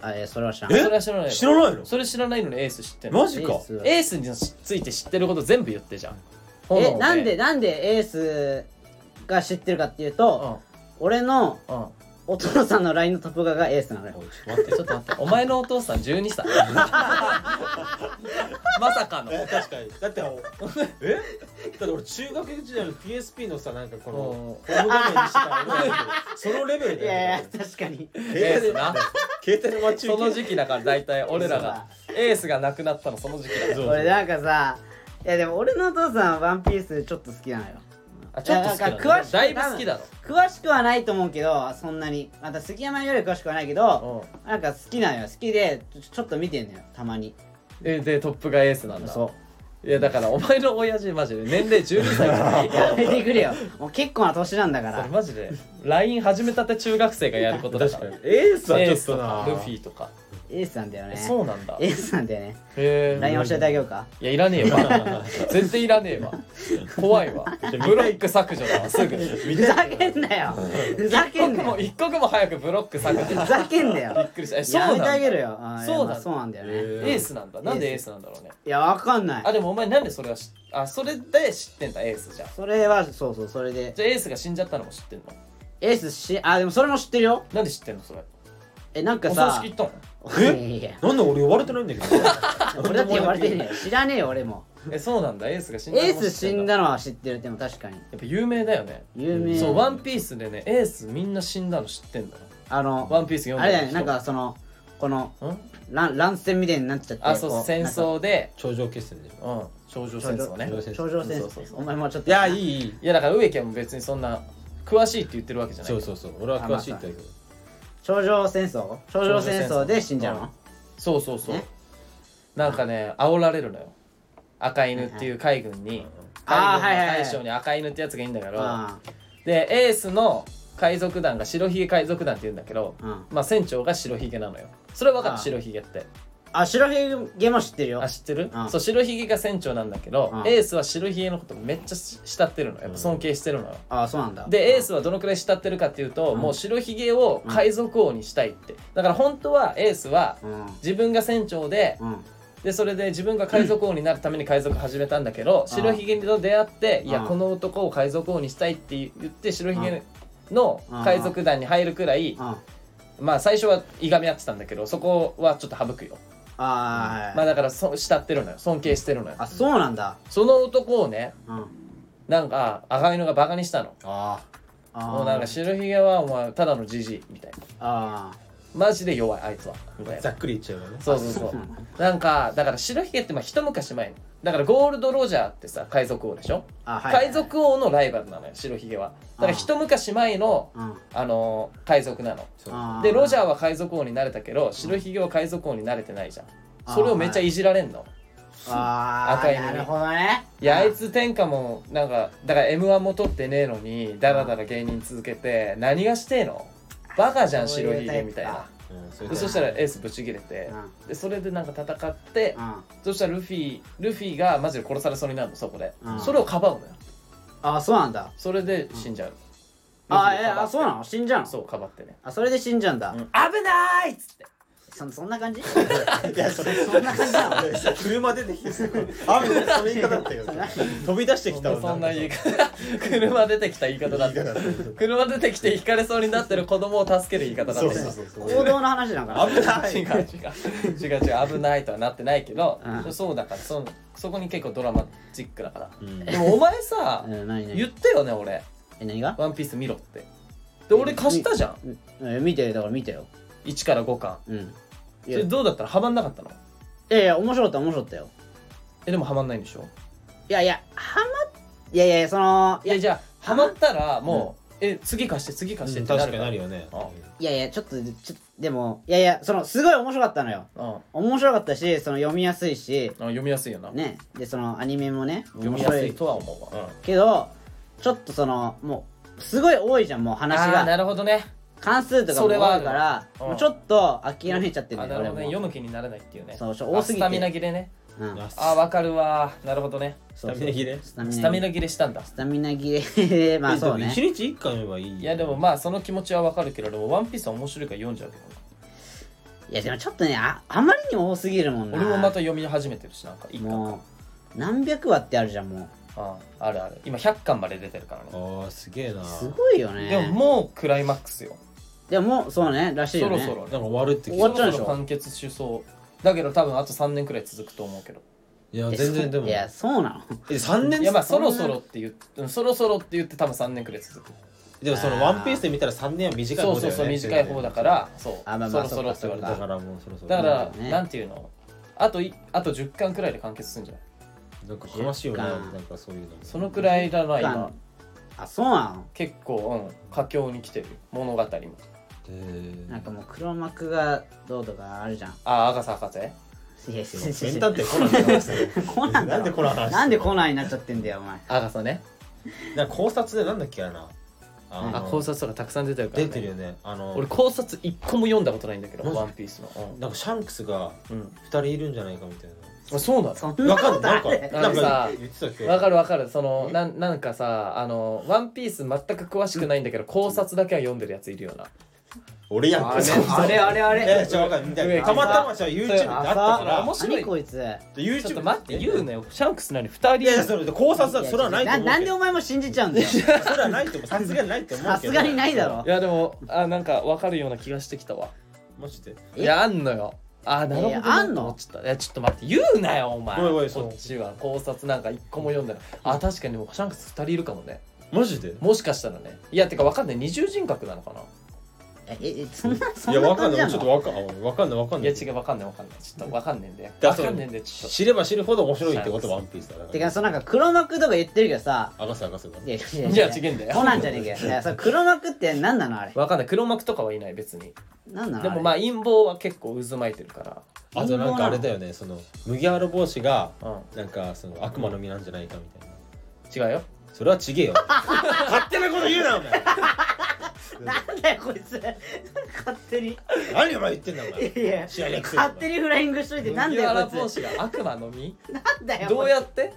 あえそれは知らん。
え？
それは知らないの。
知らないの？
それ知らないのにエース知ってんの。
マジか。
エース
エースについて知ってること全部言ってじゃん。炎
えなんでなんでエースが知ってるかっていうと、俺の
うん。うん
お父さんの LINE のトップ画がエースなのよ。
おいちょっと待って
ちょっと待って。お前のお父さん12歳 まさかの。
え確かに。だってお え？だって俺中学時代の PSP のさなんかこの
うん。
ホーム画面にしてたそのレベル
いやいや
だよ
確かに。
エー
携帯で
スな。
携帯の待ち
その
受け
時期だから大体俺らが。エースがなくなったのその時期だ
そう
俺なんかさいやでも俺のお父さんはワンピースちょっと好きなのよ。
あちょっと好きなの
いやなんか詳しく
だいぶ好きだろ。
詳しくはないと思うけどそんなに。また杉山より詳しくはないけど
うん。
なんか好きなのよ。好きでちょちょっと見てんのよたまに
えでトップがエースなんだ。
そ
いやだからお前の親父マジで年齢12歳。から
うやめてくれよ。もう結構な年なんだか
それ
ら
マジで LINE 始めたて中学生がやることだか
ら。に。エースはちょっ
と
な。
ルフィとか
エースなんだよね。
そうなんだ。
エースなんだよね。
へえ
LINE 教えてあげようか。
いやいらねえわ。全然いらねえわ。怖いわ。ブロック削除だわすぐ。
ふざけんなよ。ふざけんなよ。
も一刻も早くブロック削除
ふざけんな
びっ
よ
くりした。えそう
やめて
なんだ。エ
あげるよ。
そうなんだ。
まあそうなんだよね。
へ
ー。スなんだ。なんでエース。なんだろうね。
いやわかんない。
あでもお前なんでそれは知あそれで知ってんだエースじゃん
それはそうそうそれで。
じゃあエースが死んじゃったのも知ってんの？
エースしあでもそれも知ってるよ。
なんで知ってんのそれ？
えなんか
お葬
さ
式行ったの？
いやいや。
なんで俺呼ばれてないんだけど。
俺だって呼ばれてねえよ。知らねえよ俺も。
えそうなんだ。エースが死んだの
エー
も知ってん
ス死んだのは知ってる。でも確かに。
やっぱ有名だよね。
有名。
そうワンピースでねエースみんな死んだの知ってんだよ
あの
ワンピース読んでる人。
あれだよねなんかそのこの
うん？
乱乱戦みたいになっちゃって
あそう
こ
戦争で。
頂上決戦でしょ
うん。頂上戦争ね。
頂上戦
頂上戦
そうそうそう。
お前もうちょっと。
いやいいいい。
いやだから植木は別にそんな詳しいって言ってるわけじゃない。
そうそうそう。俺は詳しいって言うけど
頂上戦争？頂上戦争で死んじゃうの？
そうそうそう。
ね。
なんかね煽られるのよ。赤犬っていう海軍に。
はいはいはい
大将に赤犬ってやつがいいんだけど。
あ
でエースの海賊団が白ひげ海賊団って言うんだけど
ーうん。
まあ船長が白ひげなのよ。それは分かる？
あー。
白ひげって
あ白ひげも知ってるよ。
あ知ってる？
うん。
そう白ひげが船長なんだけど
うん。
エースは白ひげのことめっちゃ慕ってるの。やっぱ尊敬してるのよ
あそうなんだ。
でエースはどのくらい慕ってるかっていうと、
うん。
もう白ひげを海賊王にしたいって。だから本当はエースは
うん。
自分が船長で
うん。
でそれで自分が海賊王になるために海賊始めたんだけど、白ひげと出会って、いや
うん
この男を海賊王にしたいって言って白ひげの海賊団に入るくらい、
うん。
まあ最初はいがみ合ってたんだけどそこはちょっと省くよ、
あーはい。
まあだからそ慕ってるのよ。尊敬してるのよ。
あそうなんだ。
その男をね
うん。
なんか赤犬がバカにしたの。
あ
あー。
もうなんか白ひげはお前ただのじじいみたいな。
あ
マジで弱いあいつは。
ざっくり言っちゃえばね。
そうそうそう。
うん
なんかだから白ひげってまあ一昔前にだからゴールド・ロジャーってさ海賊王でしょ、
あはいはい
海賊王のライバルなのよ白ひげは。だから一昔前の、
うん。
あのー海賊なの。でロジャーは海賊王になれたけど白ひげは海賊王になれてないじゃん。それをめっちゃいじられんの。
あー
赤いのに。
なるほどね。
いやあいつ天下もなんかだから m 1も取ってねえのにダラダラ芸人続けて何がしてえの？バカじゃん白ひげみたいな。
そ
したらエースぶち切れて
う
でそれでなんか戦って
うん。
そしたらルフィルフィがマジで殺されそうになるのそこで。
うん。
それをかばうのよ。
あそうなんだ。
それで死んじゃう。
あえあそうなの？死んじゃうの？
そうかばってね。
あそれで死んじゃうんだ。
うん。危ないっつって
そそんな感じ？
いやそれ
そんな感じなの
俺さ車出てきてさ雨でその言い方だったよ。飛び出してきたわ。
そんな言い方。車出てきた言い方だっ
た。
車出てきて引かれそうになってる子供を助ける言い方だって
そうそうそう
行動の話なんかな
危ない。
違う違う違う違う危ないとはなってないけど、
うん。
そうだからそそこに結構ドラマチックだから、
うん。
でもお前さ、言ったよね俺。
え何が「
ワンピース見ろって。で俺貸したじゃん。
見てよだから見てよ。
1から5巻。
うん
それどうだったらハマんなかったの？
いやいや面白かった面白かったよ。
えでもハマんないんでしょ？
いやいやはまいやいやそのいや
いやじゃあハマったらもう、え次貸して次貸して
うん
ってなる
確かになるよね。
あ
いやいやちょっとちょっとでもいやいやそのすごい面白かったのよ。
うん
面白かったしその読みやすいし。
あ読みやすいよな、
ね。でそのアニメもね
読みやすいとは思うわ、
けどちょっとそのもうすごい多いじゃんもう話
あー
が
なるほどね
関数とかも多い
それはある
から
うん。
もうちょっと諦めちゃってるん
あ
だよ俺も
なるほどね。読む気にならないっていうね。
そうそう
あ
多すぎて。
スタミナ切れね。
うん。
安
あわかるわ。なるほどね。
スタミナ切れ？
スタミナ。
スタミナ切れしたんだ。
スタミナ切れ。まあそうね。
一日一回読めばいい
いやでもまあその気持ちはわかるけどでもワンピースは面白いから読んじゃうけど
いやでもちょっとねああまりにも多すぎるもんな
俺もまた読み始めてるしなんか一巻
う何百話ってあるじゃんも
あああるある今100巻まで出てるからね
ああすげえな
うすごいよね
でももうクライマックスよ
でももうそうねらしいよね。
そろそろ
なんか終わるって聞い
終わっちゃうでしょ。
そろそろ完結しそうだけど多分あと3年くらい続くと思うけど。
いや
え
全然でも。
そういやそうなの
え3年
いやまあそろそろって言ってうんそろそろって言って多分3年くらい続く。
でもそのワンピースで見たら3年は短い
そう
方だよね
そうそう短い方だからそう
あまあまあ
そろそろって言われた
だからもうそろそろ。
だから、
ね
なんていうの？あといあと10巻くらいで完結するんじゃない？
なんか悲しいよね。
10
な
巻
んかそういうのも。
そのくらいだな今。
あそうなの
結構うん佳境に来てる。物語も。
へ
なんかもう黒幕がどうとかあるじゃん。
あアガサ博士？
いやいやいや。
ー名探偵コナンの話だよ。
コナンだろ
なんでコナンの話
なんでコナンになっちゃってんだよお前。
アガサね。
なんか考察でなんだっけあれなあの
あ考察とかたくさん出てるから、ね、
出てるよね。あの
俺考察一個も読んだことないんだけど
マジ？
ワンピースの。
なんかシャンクスが
うん、
2人いるんじゃないかみたい
あそうなの？
そん
わかんない。なんか
ある
なんか言ってたっけ
わかるわかる。その
え？
なんなんかさあのワンピース全く詳しくないんだけど考察だけは読んでるやついるよな
俺やん。
あれ
あれあれあれ。
えじゃあわかんない
上
たまたまじゃあ YouTube であったから
面白い
何こいつ
で
ち
YouTube
ょっと待って言うなよ。シャンクス何二人。
いやそれ考察だ。それはないと思うけど。
なんでお前も信じちゃうんだよ。
それはないと思うさすがにないと思うけど。
さすがにないだろ。
いやでもあなんかわかるような気がしてきたわ。
マジで？
え
いやあんのよ。あなるほど
あんの？
ちゃった。いやちょっと待って言うなよお前。
ごめんごめんそ
っちは考察なんか一個も読んでないあ確かにでもシャンクス二人いるかもね。
マジで？
もしかしたらね。いやてかわかんない。二重人格なのかな
ええそんなそ
いや
ん。な
わかんない
感じなの？
ちょっとわかんわかんないわかんない。
いや違うわかんないわかんない。ちょっとわかんねえんだよ
だ
わかんねえんだよちょっと。
知れば知るほど面白いってことワンピースだから
てかそのなんか黒幕とか言ってるけどさ。
あがせあがせが
いやい
いや違えんだよ。
コナンじゃねえかよ いやそれ黒幕って何なのあれ？
わかんない。黒幕とかはいない別に。
何なの
でもまあ陰謀は結構渦巻いてるか
あとなんかあれだよねその麦わら帽子が
らうん。
なんかその悪魔の実なんじゃないかみたいな。
違うよ。
それはちげえよ。勝手なこと言うなお前
なんだよこいつ。勝手に。
何お前言ってんだお
い
前
やいや
試合約束
勝手にフライングしといてなんだ
麦わら
よこいつ。
帽子が悪魔の実？
なんだよ
どうやって？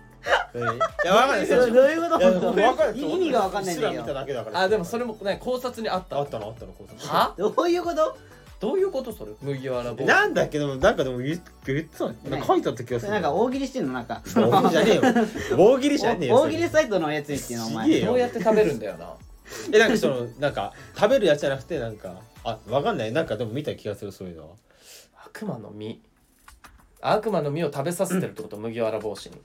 いやわかんない。
どうどういうこと？意味がわかんないんだけど
あでもそれもね考察にあった
あったのあったの考察。
は？
どういうこと？
どういうことそれ？麦わら帽子。
なんだっけでもなんかでも言っ言ってたなんか書いてあった気がする。
なんか大喜利してんのなんか。
大喜利じゃねえよ。大喜利じゃねえよ
大喜利サイトのやつ言ってんのお前。
よ。
どうやって食べるんだよな
えなんかそのなんか食べるやつじゃなくてなんかあわかんない。なんかでも見た気がするそういうのは。
悪魔の実。悪魔の実を食べさせてるってこと？麦わら帽子に。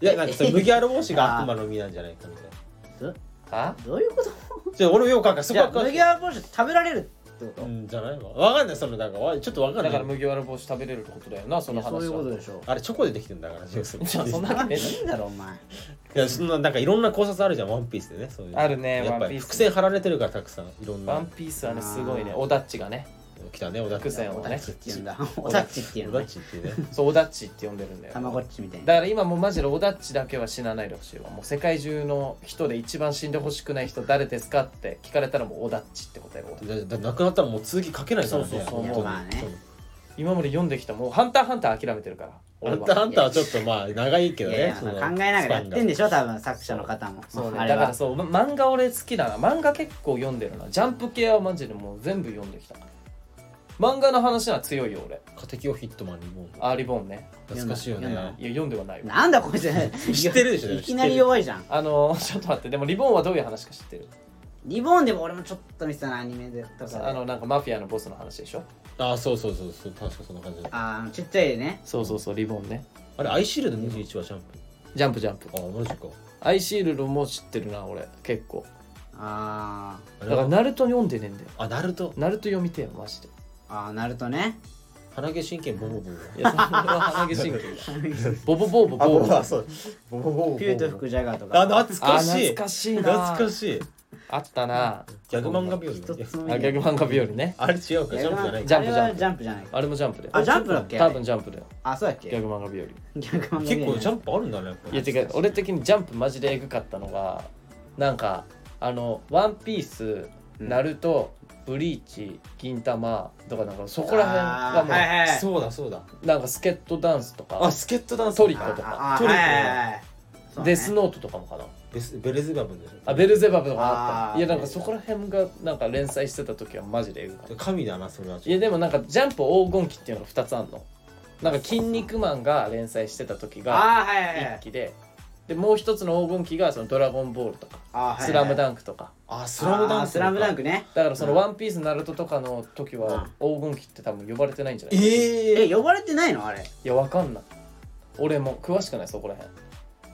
いやなんかその麦わら帽子が悪魔の実なんじゃないかみたいな。
あ？
どういうこと？
じゃあ俺もよくわかんない。
麦わら帽子食べられるってこと？
うんじゃないわ。わかんないそのなんかわちょっとわかんない。
だから麦わら帽子食べれるってことだよなその話は。
そういうことでしょ。
あれチョコでできてんだから要するに
じゃあそんなわけねえだろ
い。いんだろお前
いやそんななんかいろんな考察あるじゃんワンピースでねそういう。
あるね
やっぱ
ワンピース。
り伏線張られてるからたくさんいろんな。
ワンピースはねすごいね。
あー
オダッチがね
来たね小田
伏線をね
って言うんだ。おだっち。っていうのね
っちっていうね
そうオダッチって呼んでるんだよ
たまごっちみたいな。
だから今もうマジでオダッチだけは死なないでほしいわ。もう世界中の人で一番死んでほしくない人誰ですかって聞かれたらもうオダッチって答える。
だだ亡くなったらもう続き書けないからね
そうそうそう。
本当に
まあね。
今まで読んできたもうハンターハンター諦めてるから
ハ
俺は。
ンターハンターはちょっとまあ長いけど
いやい
ね
考えながらやってんでしょ多分作者の方も。
そうね。だからそうま漫画俺好きだな。漫画結構読んでるな。ジャンプ系はマジでもう全部読んできた漫画の話は強いよ俺。
カテキオヒットマンにも
アーリボーンね。
懐かしいよね。
いや読んではないわ。
なんだこいつ
知ってるでしょ
いきなり弱いじゃん。
あのちょっと待って。でもリボーンはどういう話か知ってる？
リボンでも俺もちょっと見てたなアニメでとかで
あのなんかマフィアのボスの話でしょ？
ああそうそうそうそう。確かそんな感じだ
あのちっちゃいね。
そうそうそうリボンね。
あれアイシールド21はジャンプ？
ジャンプジャンプ。
ああマジか。
アイシールドも知ってるな俺。結構。
あー。
だからナルト読んでねえんだよ。
あナルト。
ナルト読みてえよマジで
あーナルトね。
鼻毛神経ボボボ
いやそれは鼻毛神経だ。ボボボーボボ。ーボ
そうボボ。ボボ
ピューと福ジャガーとか。
あ懐
あ
かしい。
懐かしいな。
懐かしい。
あったな。
ギャグ漫画日
一つ
和
も
あギャグ漫画日和ね。
あれ違うか。ジャンプじゃない
ジャンプ
あれはジャンプじゃないか。
あれもジャンプだよ
あジャンプだっけ？
多分ジャンプだよ。
あそうだっけ？
ギャグ漫画日和。
ギャグ漫画
結構ジャ
ン
ンプあるんだねやっぱ
いやてか俺的にジャンプマジでエグかったのがなんかあの「ワンピース
うん。
ナルトブリーチ銀玉とかなんかそこら辺がもう、
あーはいはい
そうだそうだ。
なんかスケットダンスとか
あスケットダンス
トリコとか。
トリコ。
はいはいはい。そうね。
デスノートとかもかな。
ベスベルゼバブでしょ。
あベルゼバブとかあった。いやなんかそこら辺がなんか連載してた時はマジでエグかった。
神だなそれはちょっと。
いやでもなんかジャンプ黄金期っていうのが2つあんの。なんか「筋肉マン」が連載してた時が
ああはいはいはい。
1期ででもう一つの黄金期がその「ドラゴンボール」とか「
あー
スラムダンク」とか。
あスラムダンク
スラムダンクね。
だからその「ワンピースナルトとかの時は黄金期って多分呼ばれてないんじゃない？
ええ
え呼ばれてないの？あれ。
いやわかんない。俺も詳しくないそこら辺。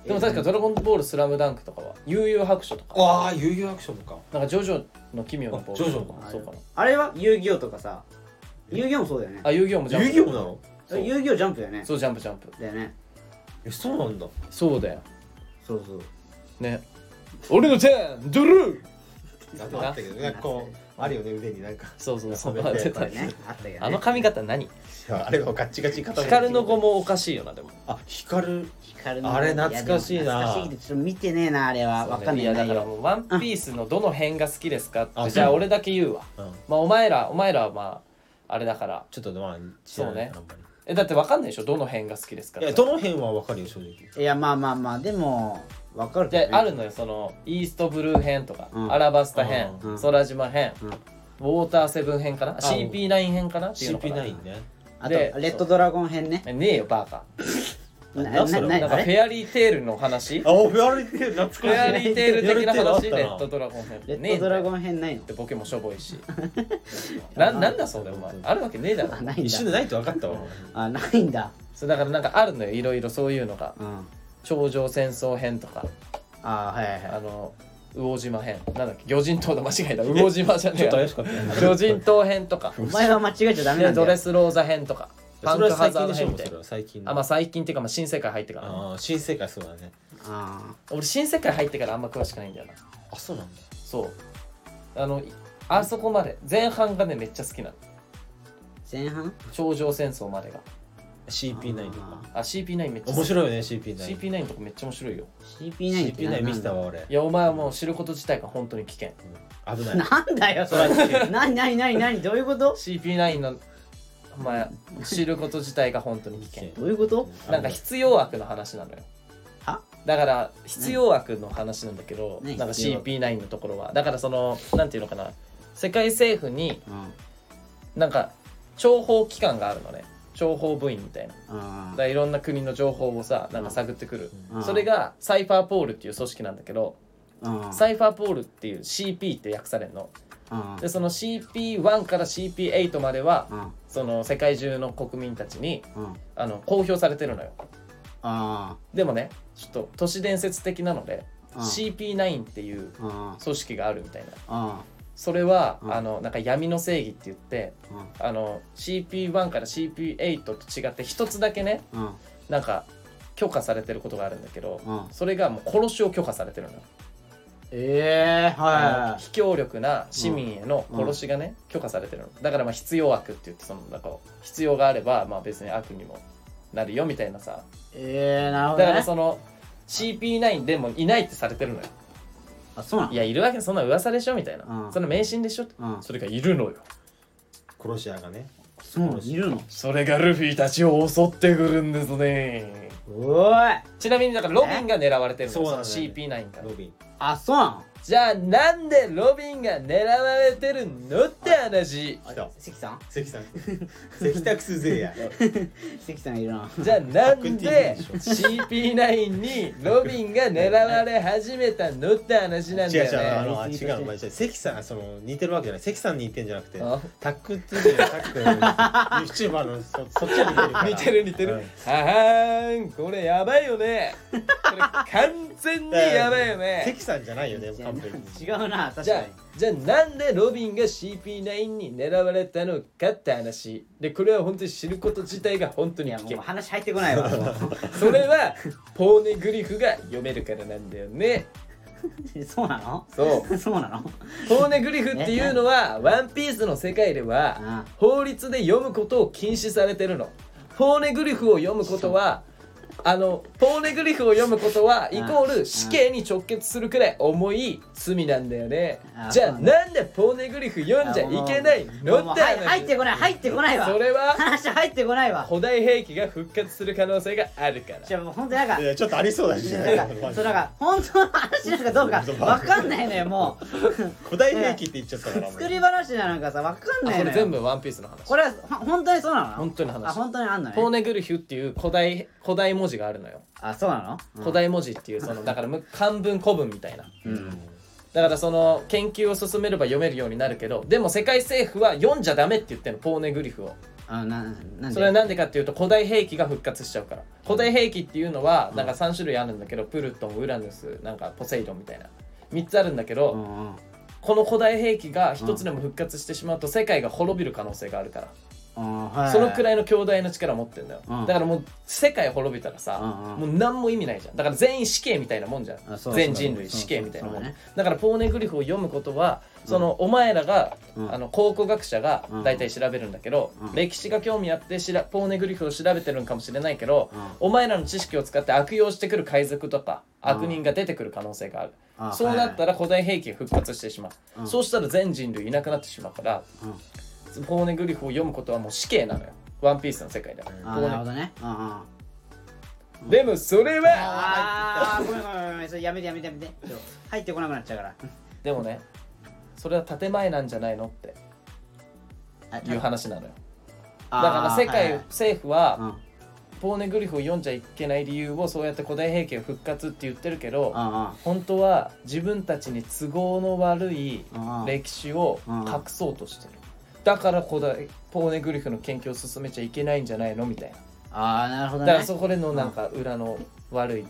でも確か「ドラゴンボール」「スラムダンク」とかは「悠々白書」とか。
ああ悠々アクションか。
なんか「ジョジョの奇妙な冒険」
あジョ
そうかな。
あれは？遊戯王とかさ。遊戯王もそうだよね。
あ遊戯王もジャンプ。
遊戯王なの
そう。
遊戯王ジャンプだよね。
そうジャンプジャンプ。
だよね
えそうなんだ。
そうだよ
そうそう。
ね。俺のターンドル。ー
なんかあったけどあるよね腕になんか。
そうそうそう。
あったね。
あの髪型何？
いやあれがガッチガチ固めて
光の子もおかしいよなでも。
あ光る？
光の
あれ懐かしいな。
懐かしいけどちょっと見てねえなあれは。わかんない。
だから
よ
もう「ワンピースのどの辺が好きですかって
あ
じゃあ俺だけ言うわ。
う。ん。
まあお前らお前らはまああれだから。
ちょっとまあ
そうねえだってわかんないでしょ？どの辺が好きですか？
いやどの辺はわかるよ正直。
いやまあまあまあでもわかるけどね。
であるのよそのイーストブルー編とか、
うん。
アラバスタ編、
うん。
空島編、
うん。
ウォーターセブン編かな？CP9 編かな？っていうのかな。
CP9 ね。
あと
で
レッドドラゴン編ね。
えねえよバーカ
な
なんそれ
なんかフェアリーテールの話？フ
あおフェアリーテール懐かしい。
ェアリーテール的な話レ
フェアリーテールあったな
ッドドラゴン編
レッドドラゴ
ン
ン編ないの。
ってボケもしょぼいしななんだそれお前。あるわけねえだろ。
あないんだ。
一瞬でないと分かったわ。
あないんだ。
そうだからなんかあるのよ。いろいろそういうのが。
うん。
頂上戦争編とか。
あはいはいはい。
あの魚島編。なんだっけ？魚人島だ間違えた魚島じゃねえや。
ちょっと怪しかった。よね
魚人島編とか。
お前は間違えちゃダメな
で
んだよ。
ドレスローザ編とかパンクハザード編みたいな。
最近の。
あまあ最近っていうかまあ新世界入ってからね。
あー新世界そうだね。
あ
俺新世界入ってからあんま詳しくないんだよな。
あそうなんだ。
そう。あのあそこまで。前半がねめっちゃ好きなの。
ー前半？
頂上戦争までが。
CP9 とか。
あ CP9 めっちゃ
面白いよね CP9
CP9 とかめっちゃ面白いよ。
CP9 って
CP9 見せたわ
わ
俺。
いやお前はもう知ること自体が本当に危険
危ない。
なんだよそれ。何何何何どういうこと
？CP9 のお前知ること自体が本当に危険。
どういうこと？
なんか必要悪の話なのよ。
は？
だから必要悪の話なんだけど、
何
なんか
必要。悪
CP9 のところは。だからそのなんていうのかな。世界政府に
うん。
なんか諜報機関があるのね。諜報部員みたいな。だいろんな国の情報をさなんか探ってくる、
うん。
それがサイファーポールっていう組織なんだけど、
あ
サイファーポールっていう CP って訳されるの。
あ
でその CP1 から CP8 までは
あ
その世界中の国民たちに
あ
あの公表されてるのよ。
あ
でもねちょっと都市伝説的なので
うん。
CP9 っていう
あ
組織があるみたいな。
あ
それは、
うん。
あのなんか闇の正義って言って
あ
あの CP1 から CP8 と違って一つだけね
あ
なんか許可されてることがあるんだけど
あ
それがもう殺しを許可されてるのよ、
ええ
あ
は
の非協力な市民への殺しがね、許可されてるの。だからまあ必要悪って言ってそのなんか必要があればまあ別に悪にもなるよみたいなさ。
いええなるほ
だ
どね。
からその CP9 でもいないってされてるのよ。
あそうなの？
いやいるわけそんな噂でしょみたいな、
うん。
そんな迷信でしょ、
うん。
それがいるのよ。
殺し屋がね。
そうなのいるの？
それがルフィたちを襲ってくるんですね
おい。
ちなみにだからロビンが狙われてるの
そうなんだよね。
その CP9 から。
ロビン。
あそうなの？
じゃあなんでロビンが狙われてるのって話。
関さん？
関さん。関タクス勢や。
関さんいるな。
じゃあなんで
タック
CP9 にロビンが狙われ始めたのって話なん
違う違う
だよね
あのあ違うの違う。関さんその似てるわけじゃない。関さんに似てんじゃなくて
あ？
タックトゥデイタック YouTuber のそそっちは似てるから。
似てる似てる、
うん
ははーんこれやばいよね。これ完全にやばいよね。
関さんじゃないよね完
違うな確
じゃあ
かに
じゃあなんでロビンが CP9 に狙われたのかって話。でこれは本当に知ること自体が本当
いやもう話入ってこないわ。も う
それはポーネグリフが読めるからなんだよね。
そうなの？
そう。
そうなの？
ポーネグリフっていうのはワンピースの世界では
あ
法律で読むことを禁止されてるの。ポーネグリフを読むことはあのポーネグリフを読むことは
うん。
イコール死刑に直結するくらい重い罪なんだよね。
あ
じゃあ
なん
でポーネグリフ読んじゃいけないの？って
はい入ってこない入ってこないわ。
それは
話入ってこないわ。
古代兵器が復活する可能性があるから。
じゃあもう本当になんか
いやちょっとありそうだし。
なんかそうなんか本当の話なのかどうか わかんないのよもう。
古代兵器って言っちゃったからもう
作り話なのかさわかん
あ
ないのよ。
これ全部ワンピースの話。
これはほ本当にそうなの？
本当の話。
あ本当にあんのね。
ポーネグリフっていう古代古代文字があるのよ。
あそうなの？
古代文字っていうそのだからむ漢文古文みたいな。
うん。
だからその研究を進めれば読めるようになるけどでも世界政府は読んじゃダメって言ってるのポーネグリフを。
あななんで？
それはなんでかっていうと古代兵器が復活しちゃうから。古代兵器っていうのはなんか3種類あるんだけどプルトンウラヌスなんかポセイドンみたいな。3つあるんだけど、
うんうん。
この古代兵器が1つでも復活してしまうと世界が滅びる可能性があるから、
うんはい。
そのくらいの強大な力を持ってんだよ、
うん。
だからもう世界滅びたらさ、
うん
もう何も意味ないじゃん。だから全員死刑みたいなもんじゃん。全人類死刑みたいなもん。
ね。
だからポーネグリフを読むことはそのお前らが、
うん。
あの考古学者が
うん。
大体調べるんだけど、
うん。
歴史が興味あってしらポーネグリフを調べてるんかもしれないけど、
うん。
お前らの知識を使って悪用してくる海賊とか
うん。
悪人が出てくる可能性がある、
あ
そうなったら古代兵器が復活してしまう、
うん。
そうしたら全人類いなくなってしまうから
うん
ポーネグリフを読むことはもう死刑なのよ。ワンピースの世界では、
あ
ポーネ
なるほどね。うんうん。
でもそれは
あーごめんごめんごめんそれやめてやめてやめて。ちょ入ってこなくなっちゃうから。
でもねそれは建前なんじゃないのって。
あ
いう話なのよ。
あ
だから世界、政府は、
うん。
ポーネグリフを読んじゃいけない理由をそうやって古代兵器が復活って言ってるけど、本当は自分たちに都合の悪い
うん
歴史を隠そうとしてるだから古代ポーネグリフの研究を進めちゃいけないんじゃないの？みたいな。
ああなるほどね。
だからそこでのなんか裏の悪い、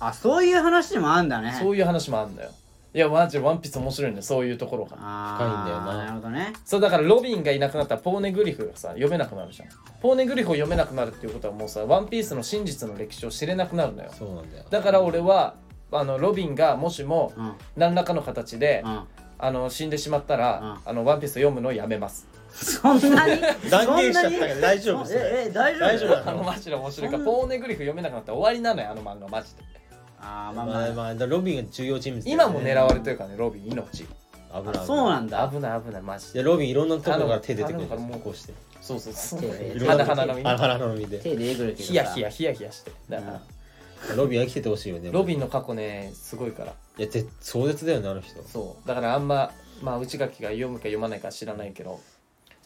あそういう話もあんだね。
そういう話もあるんだよ。いやマジでワンピース面白いんだよそういうところが。
深いんだよな。
なるほどね。
そうだからロビンがいなくなったらポーネグリフがさ読めなくなるじゃん。ポーネグリフを読めなくなるっていうことはもうさワンピースの真実の歴史を知れなくなるのよ。
そうなんだよ。
だから俺はあのロビンがもしも
うん。
何らかの形で、
うん
あの死んでしまったら、
う
あのワンピース読むのをやめます。
そんなに？
断言しちゃった
そんなに
けど大丈夫それ
ええ大丈夫
大丈夫
あのマジで面白いかポーネグリフ読めなくなったら終わりなのよあの漫画マジで。
ま
あーまあまあ
あまあロビンが重要人物だよね
今も狙われてるからねロビン命
危ない
あそうなんだ
危ない危ないマジで
でロビンいろんなところから手出てくる
あのあのもう
こうして
そうそうそう
いろんな
鼻鼻のみ
あ鼻のみで
手でえぐるけどさ
ヒヤヒヤヒヤヒヤしてだから、
ロビンは生きててほしいよね。
ロビンの過去ねすごいから。
いやぜ壮絶だよねあの人。
そう。だからあんままあ内垣が読むか読まないか知らないけど。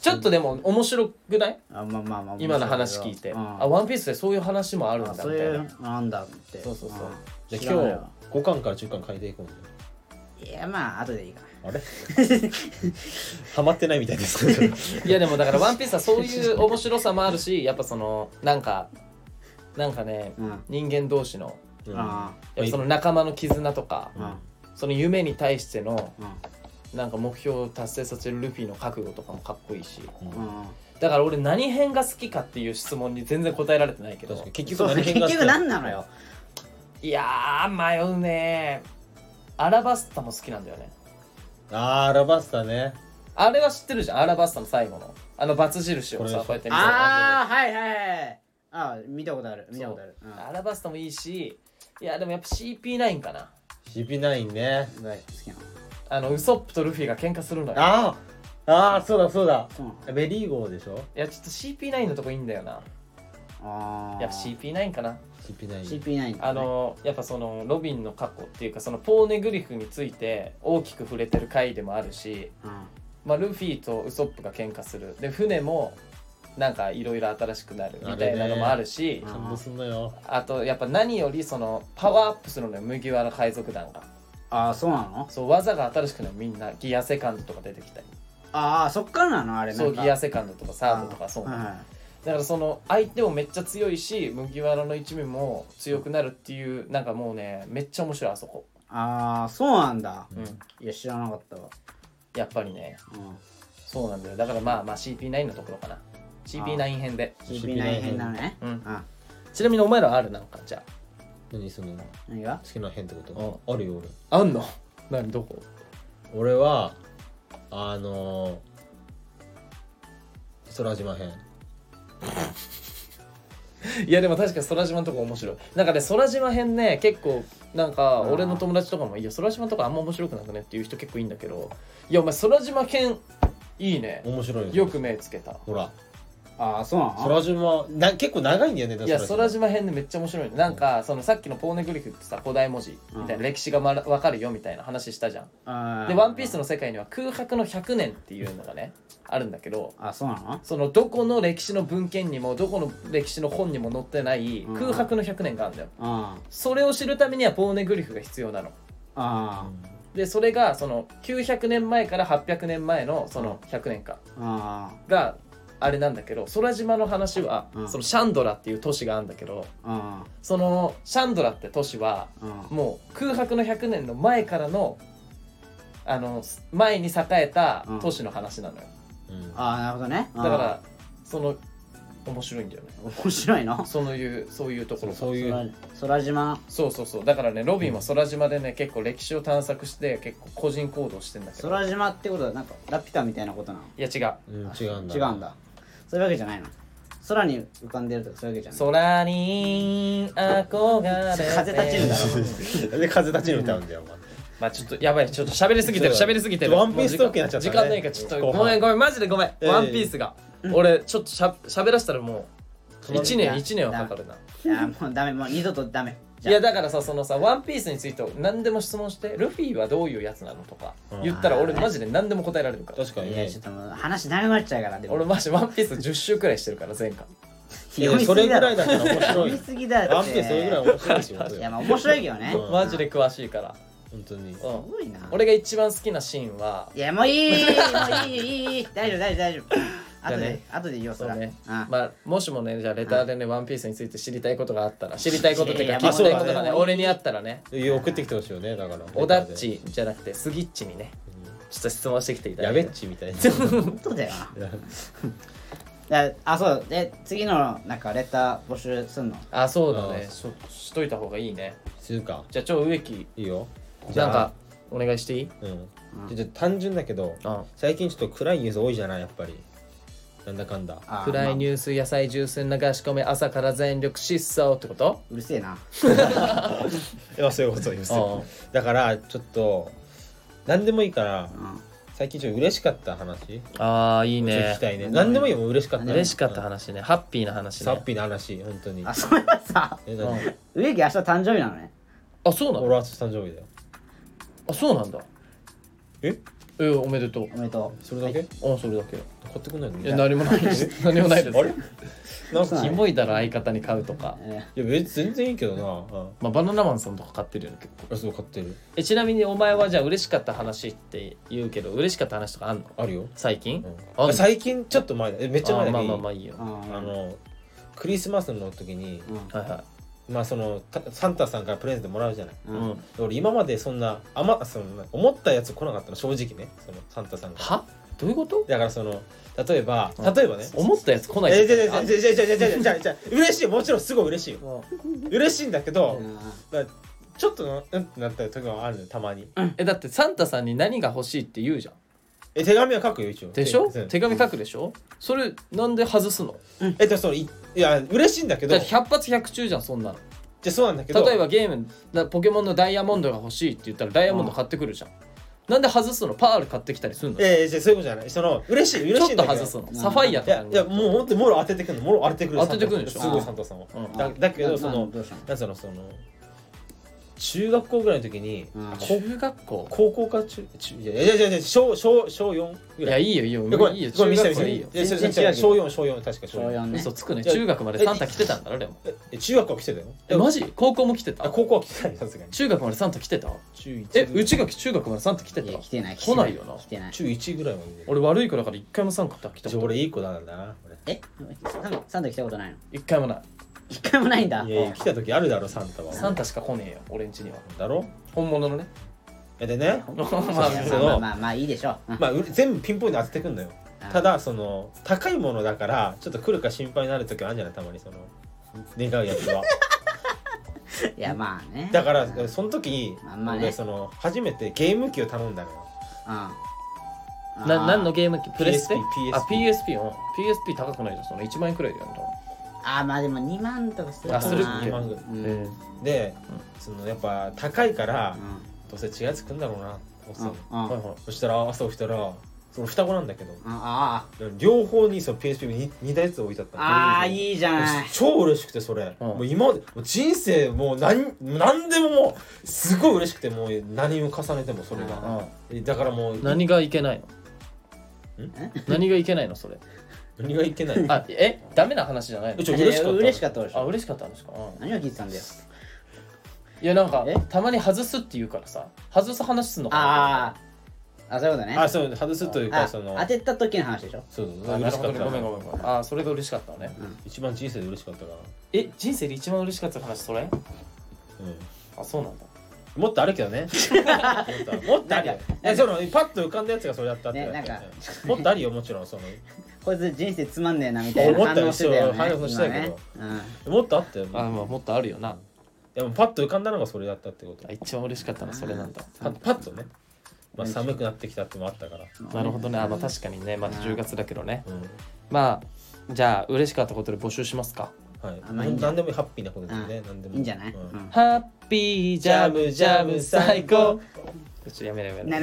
ちょっとでも面白くない？
あまあまあまあ
今の話聞いて、
うん
あワンピースでそういう話もあるん
あ
だ
そうい
みたいな
うなんだって。
そうそうそう。
じゃ今日5巻から10巻書いていこう
いやまあ後でいいか。
あれ？ハマってないみたいですけど
いやでもだから「ワンピースはそういう面白さもあるしやっぱそのなんかなんかね、
うん。
人間同士の
うん。
あ
やっぱその仲間の絆とか、
うん。
その夢に対しての
うん。
なんか目標を達成させるルフィの覚悟とかもかっこいいし。
うん。
うん。
だから俺何編が好きかっていう質問に全然答えられてないけど
確かに。結
そう
局何編が好き
結局何なのよ。
いやー迷うねアラバスタも好きなんだよね。
あーアラバスタね。
あれは知ってるじゃん。アラバスタの最後の。あのバツ印をさ
これ
こうやって見せる
ああはいはいはいあー見たことある見たことある。うん。
アラバスタもいいしいやでもやっぱ CP9 かな。
CP9 ね。
好きなの。
あのウソップとルフィが喧嘩するのよ。
あー。あーそうだそうだ。
そうなの。
メリー号でしょ？
いやちょっと CP9 のとこいいんだよな。
ああ
やっぱ CP9 かな。
CP9
CP9
あのやっぱそのロビンの過去っていうかそのポーネグリフについて大きく触れてる回でもあるし、
うん。
まあ、ルフィとウソップが喧嘩する。で船もなんかいろいろ新しくなるみたいなのもあるし
感動すんのよ。
あとやっぱ何よりそのパワーアップするのよ麦わら海賊団が。
ああそうなの？
そう技が新しくなる。みんなギアセカンドとか出てきたり。
ああそっからなの？あれ
そうギア
セ
セカンドとかサードとかそうなの。
はい
だからその相手もめっちゃ強いし麦わらの一味も強くなるっていうなんかもうねめっちゃ面白いあそこ、
ああそうなんだ。
うん、
いや知らなかったわ。
やっぱりね。
うん。
そうなんだよ。だからまあまあ CP9 のところかな CP9 編で。
CP9 編なのね。
うん。
あ
ちなみにお前らあるなんかじゃ
何その？好
何が？
きな編ってこと？あるよ俺。
ああんの？何どこ？
俺はあのー、空島編。
いやでも確かに空島のとこ面白い。なんかね空島編ね結構なんか俺の友達とかも「いや空島とかあんま面白くなくね」っていう人結構いいんだけど。いやお前空島編いいね。
面白いよ
よく目つけた。
ほら
ああそうなの
空島。な結構長いんだよね
いや空島編でめっちゃ面白いねなんかそのさっきのポーネグリフってさ古代文字みたいな歴史がまら分かるよみたいな話したじゃん。で「ワンピースの世界には空白の100年っていうのがねあるんだけど
あそうなの？
そのどこの歴史の文献にもどこの歴史の本にも載ってない
うん。
空白の100年があるんだよ。
あ
それを知るためにはポーネグリフが必要なの。
あ
でそれがその900年前から800年前のその100年間
あ
があれなんだけど空島の話は
うん。
そのシャンドラっていう都市があるんだけど
あ
そのシャンドラって都市は
あ
もう空白の100年の前からのあの前に栄えた都市の話なのよ。
うん。
ああなるほどね。
だからその面白いんだよね。
面白いの？
そういうそういうところが。
そういう。
空空島？
そうそうそう。だからねロビンは空島でね結構歴史を探索して結構個人行動してんだけど。
空島ってことはなんかラピュタみたいなことなの？
いや違う。
うん違うんだ。
違うんだそういうわけじゃないの。空に浮かんでるとかそういうわけじゃない。
空に憧れて。
風立ちぬだろ。
で風立ちぬ歌うんだよお前。
まあちょっとやばいちょっと喋りすぎてる喋りすぎてる。
ワンピーストークになっちゃったね。
時間ないからちょっとごめんごめんマジでごめん。
ええ。
ワンピースが。俺ちょっとしゃ喋らせたらもう1
いや
年一年はかかるな。い
やもうダメもう二度とダメ
いやだからさそのさワンピースについて何でも質問してルフィはどういうやつなのとか言ったら俺マジで何でも答えられるから。
確かに。ね
いやちょっともう話長くなっちゃうからでも。
俺マジワンピース10周くらいしてるから前回
いやそれぐらいだったら面白い
読みすぎだって
ワンピースそれぐらい面白い
い
に
やまあ面白いけどね。
うん。
マジで詳しいから。
本当に。
す
うん。
ごいな。
俺が一番好きなシーンはい
やもういいもういいいいいい。大丈夫大丈夫大丈夫後で後で言おうそら
そうね。
あ
まあもしもねじゃあレターでねワンピースについて知りたいことがあったら知りたいことっていうか
いや
聞きたいことがね
ま
俺にあったらね。
送ってきてほしいよねだから
オダッチじゃなくてスギッチにね。ちょっと質問してきていただいて。
やべっちみたいな。
本当だよな。いやあそう。で次のなんかレター募集すんの？
あそうだ
あ
ねししといた方がいいね。
するか。
じゃあ超植木。
いいよ。
なんかお願いしていい？
うん。じゃあ単純だけど
うん。
最近ちょっと暗いニュース多いじゃないやっぱりなんだかんだ。
あ
暗いニ
ま
ュース野菜ジュースに流し込め朝から全力疾走ってこと？
あうるせえな。い
やそういうことそういうこと
うん
だからちょっと何でもいいから
うん。
最近ちょっと嬉しかった話？
ああいい
聞
ね
きたいね。何でもいいよもう嬉しかった
嬉しかった話ね。ハッピーな話ね。
サッピーな話本当に。
あそれはさ
え何？
うん
植木明日誕生日なのね。
あそうなの？
俺は明日誕生日だよ。
あそうなんだ。
え？
えおめでとう。
おめでと
それだけ？
あそれだけ。
買ってくんないの？
いや何もない。です 何もないです。
あれ？なんか
キモいだろ相方に買うとか。
いや別に全然いいけどな。うん
まあバナナマンさんとか買ってるよね結構
あそう買ってる。
えちなみにお前はじゃあ嬉しかった話って言うけど嬉しかった話とかあんの？
あるよ。
最近、
う最近ちょっと前だ。えめっちゃ前だけど。
あまあまあまあいいよ、
ー
あのクリスマスの時に
うん。
はいは
まあそのたサンタさんからプレゼントもらうじゃない。
い、
う
うん。
俺今までそんなあまその思ったやつ来なかったの正直ね。そのサンタさんが。
は？どういうこと？
だからその例えば
うん。
例えばね。
思ったやつ来ない
えじゃじ
あ
ゃじゃじゃじゃじゃじゃじゃ嬉しいもちろんすごい嬉しいよ嬉しいんだけど
うん
だちょっとなうんってなった時もあるのよたまに
えだってサンタさんに何が欲しいって言うじゃん
え手紙は書くよ一応。
でしょ？
うん。
手紙書くでしょ？それなんで外すの？
えっとそのいいや嬉しいんだけど。じゃ
だって百発百中じゃんそんなの。
あそうなんだけど。
例えばゲームなポケモンのダイヤモンドが欲しいって言ったらダイヤモンド買ってくるじゃん、なんで外すの？パール買ってきたりするの？
ええじゃあそういうことじゃない。その嬉しい嬉
ちょっと
しいんだけど。
外すの。サファイア
い
とか
いやもう本当にもろ当ててくるの。もろ当ててくる
当ててくるでしょ？
すごいサンタさんは。
うん。
だだけど
な
その？
な
んつうのその中学校ぐらいの時に
うん。
中学校？
高校か中中いやいやいやいや小小小4ぐ
い
らい。
やいいよいいよ。
いやこれ
いいよ
これ見せて見せて。
中学校でいいよ。
いやそれ
全然違うけど。
小4小4確か小
小
4
4ね
嘘つくね。
いや
中学までサンタ来てたんだろでも。
ええ中学校来てたよ。
えマジ？高校も来てた？
あ高校は来てないさすがに。
中学までサンタ来てた？
中1
え内垣中学までサンタ来てた？
来てない
来ないよな。
来てない。
中1ぐらいまで
俺悪い子だから一回もサンタ来た
じゃあ俺いい子なんだな俺。
え？サンサンタ来たことないの？
一回もない
一回もないんだ。
いやいや来た時あるだろサンタは。
サンタしか来ねえよ俺ん家には。
だろ？
本物のね。
えでね。
まあ
まあまあいいでしょう。うん。
まあう全部ピンポイント当ててくんだよ。
あ
ただその高いものだからちょっと来るか心配になる時はあるんじゃない？たまにその願うやつは。い
やまあね。
だからその時に
まあまあね。
俺その初めてゲーム機を頼んだのよ。
うん。
な何のゲーム機？プレステ
？PSP
あ PSP うん。PSP 高くないじゃん。その1万円くらいだよね
あーまあでも2万とかするかな。
あするっけ
？2万ぐらい。
うん。
え
でそのやっぱ高いから
うん。
どうせ違うやつ来んだろうなおっさん。
うん。うん。
はいはい。そしたら朝起きたらその双子なんだけど。
あ
両方にその PSP2 台ずつ置いてあった。の
ああーいいじゃない
超嬉しくてそれ、
うん。
もう今までもう人生もう何何でももうすごい嬉しくてもう何を重ねてもそれが、だからもう
何がいけないの？
ん？
何がいけないのそれ？
何がいけない
あえダメな話じゃないの？
えちょ嬉しかった
嬉しかったでしょ。
あ嬉しかったんですか、うん
何を聞いてたんだよ。
いやなんか
え？
たまに外すって言うからさ外す話すんのかな？
あああそういうことね。
あそう外すというか
あ
その
当てた時の話でしょ？
そうそう。
あなるほどね。
嬉しかった。
ごめんごめんごめんあそれが嬉しかったのね。
一番人生で嬉しかったから、
え人生で一番嬉しかった話それ？
う
あそうなんだ。
ん、もっとあるけどね。もっとある。もっとあるよ。
なんか
えそのパッと浮かんだやつがそれだったって
ねなんか。
もっとあるよもちろんその
こいつ人生つまんねえなみたいな
思った
反応してたよね
反応したけど。
今ね。うん。
もっとあったよ
あまあもっとあるよな。
でもパッと浮かんだのがそれだったってこと。
あ一番嬉しかったのはそれなんだ。
パパッとね、まあ、寒くなってきたってのもあったから、
なるほどね。あまあ確かにね。まだ10月だけどね。
うん。
まあじゃあ嬉しかったことで募集しますか？
はい、何でもいいハッピーなことですね、
うん。
何でも。
いいんじゃない、
う
うん。
ハッピージャムジャム最高。ちょっとやめろやめろ。
な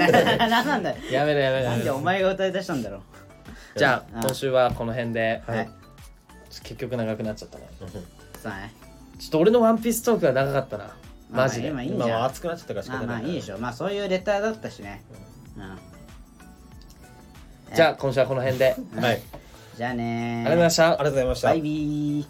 なんだよ。
やめろやめろや
なんでお前が歌い出したんだろう
じゃあ
うん。
今週はこの辺で
はい。
結局長くなっちゃったね。
さあね。
ちょっと俺のワンピーストークが長かったな。
まあ
マジで。
今いいんじゃん。
今は熱くなっちゃったから仕
まあ
方ない。
まあいいでしょ。まあそういうレターだったしね。うん。
じゃあ今週はこの辺で。あ り
はい。
じゃあね
がとうございました。
ありがとうございました。
バイビー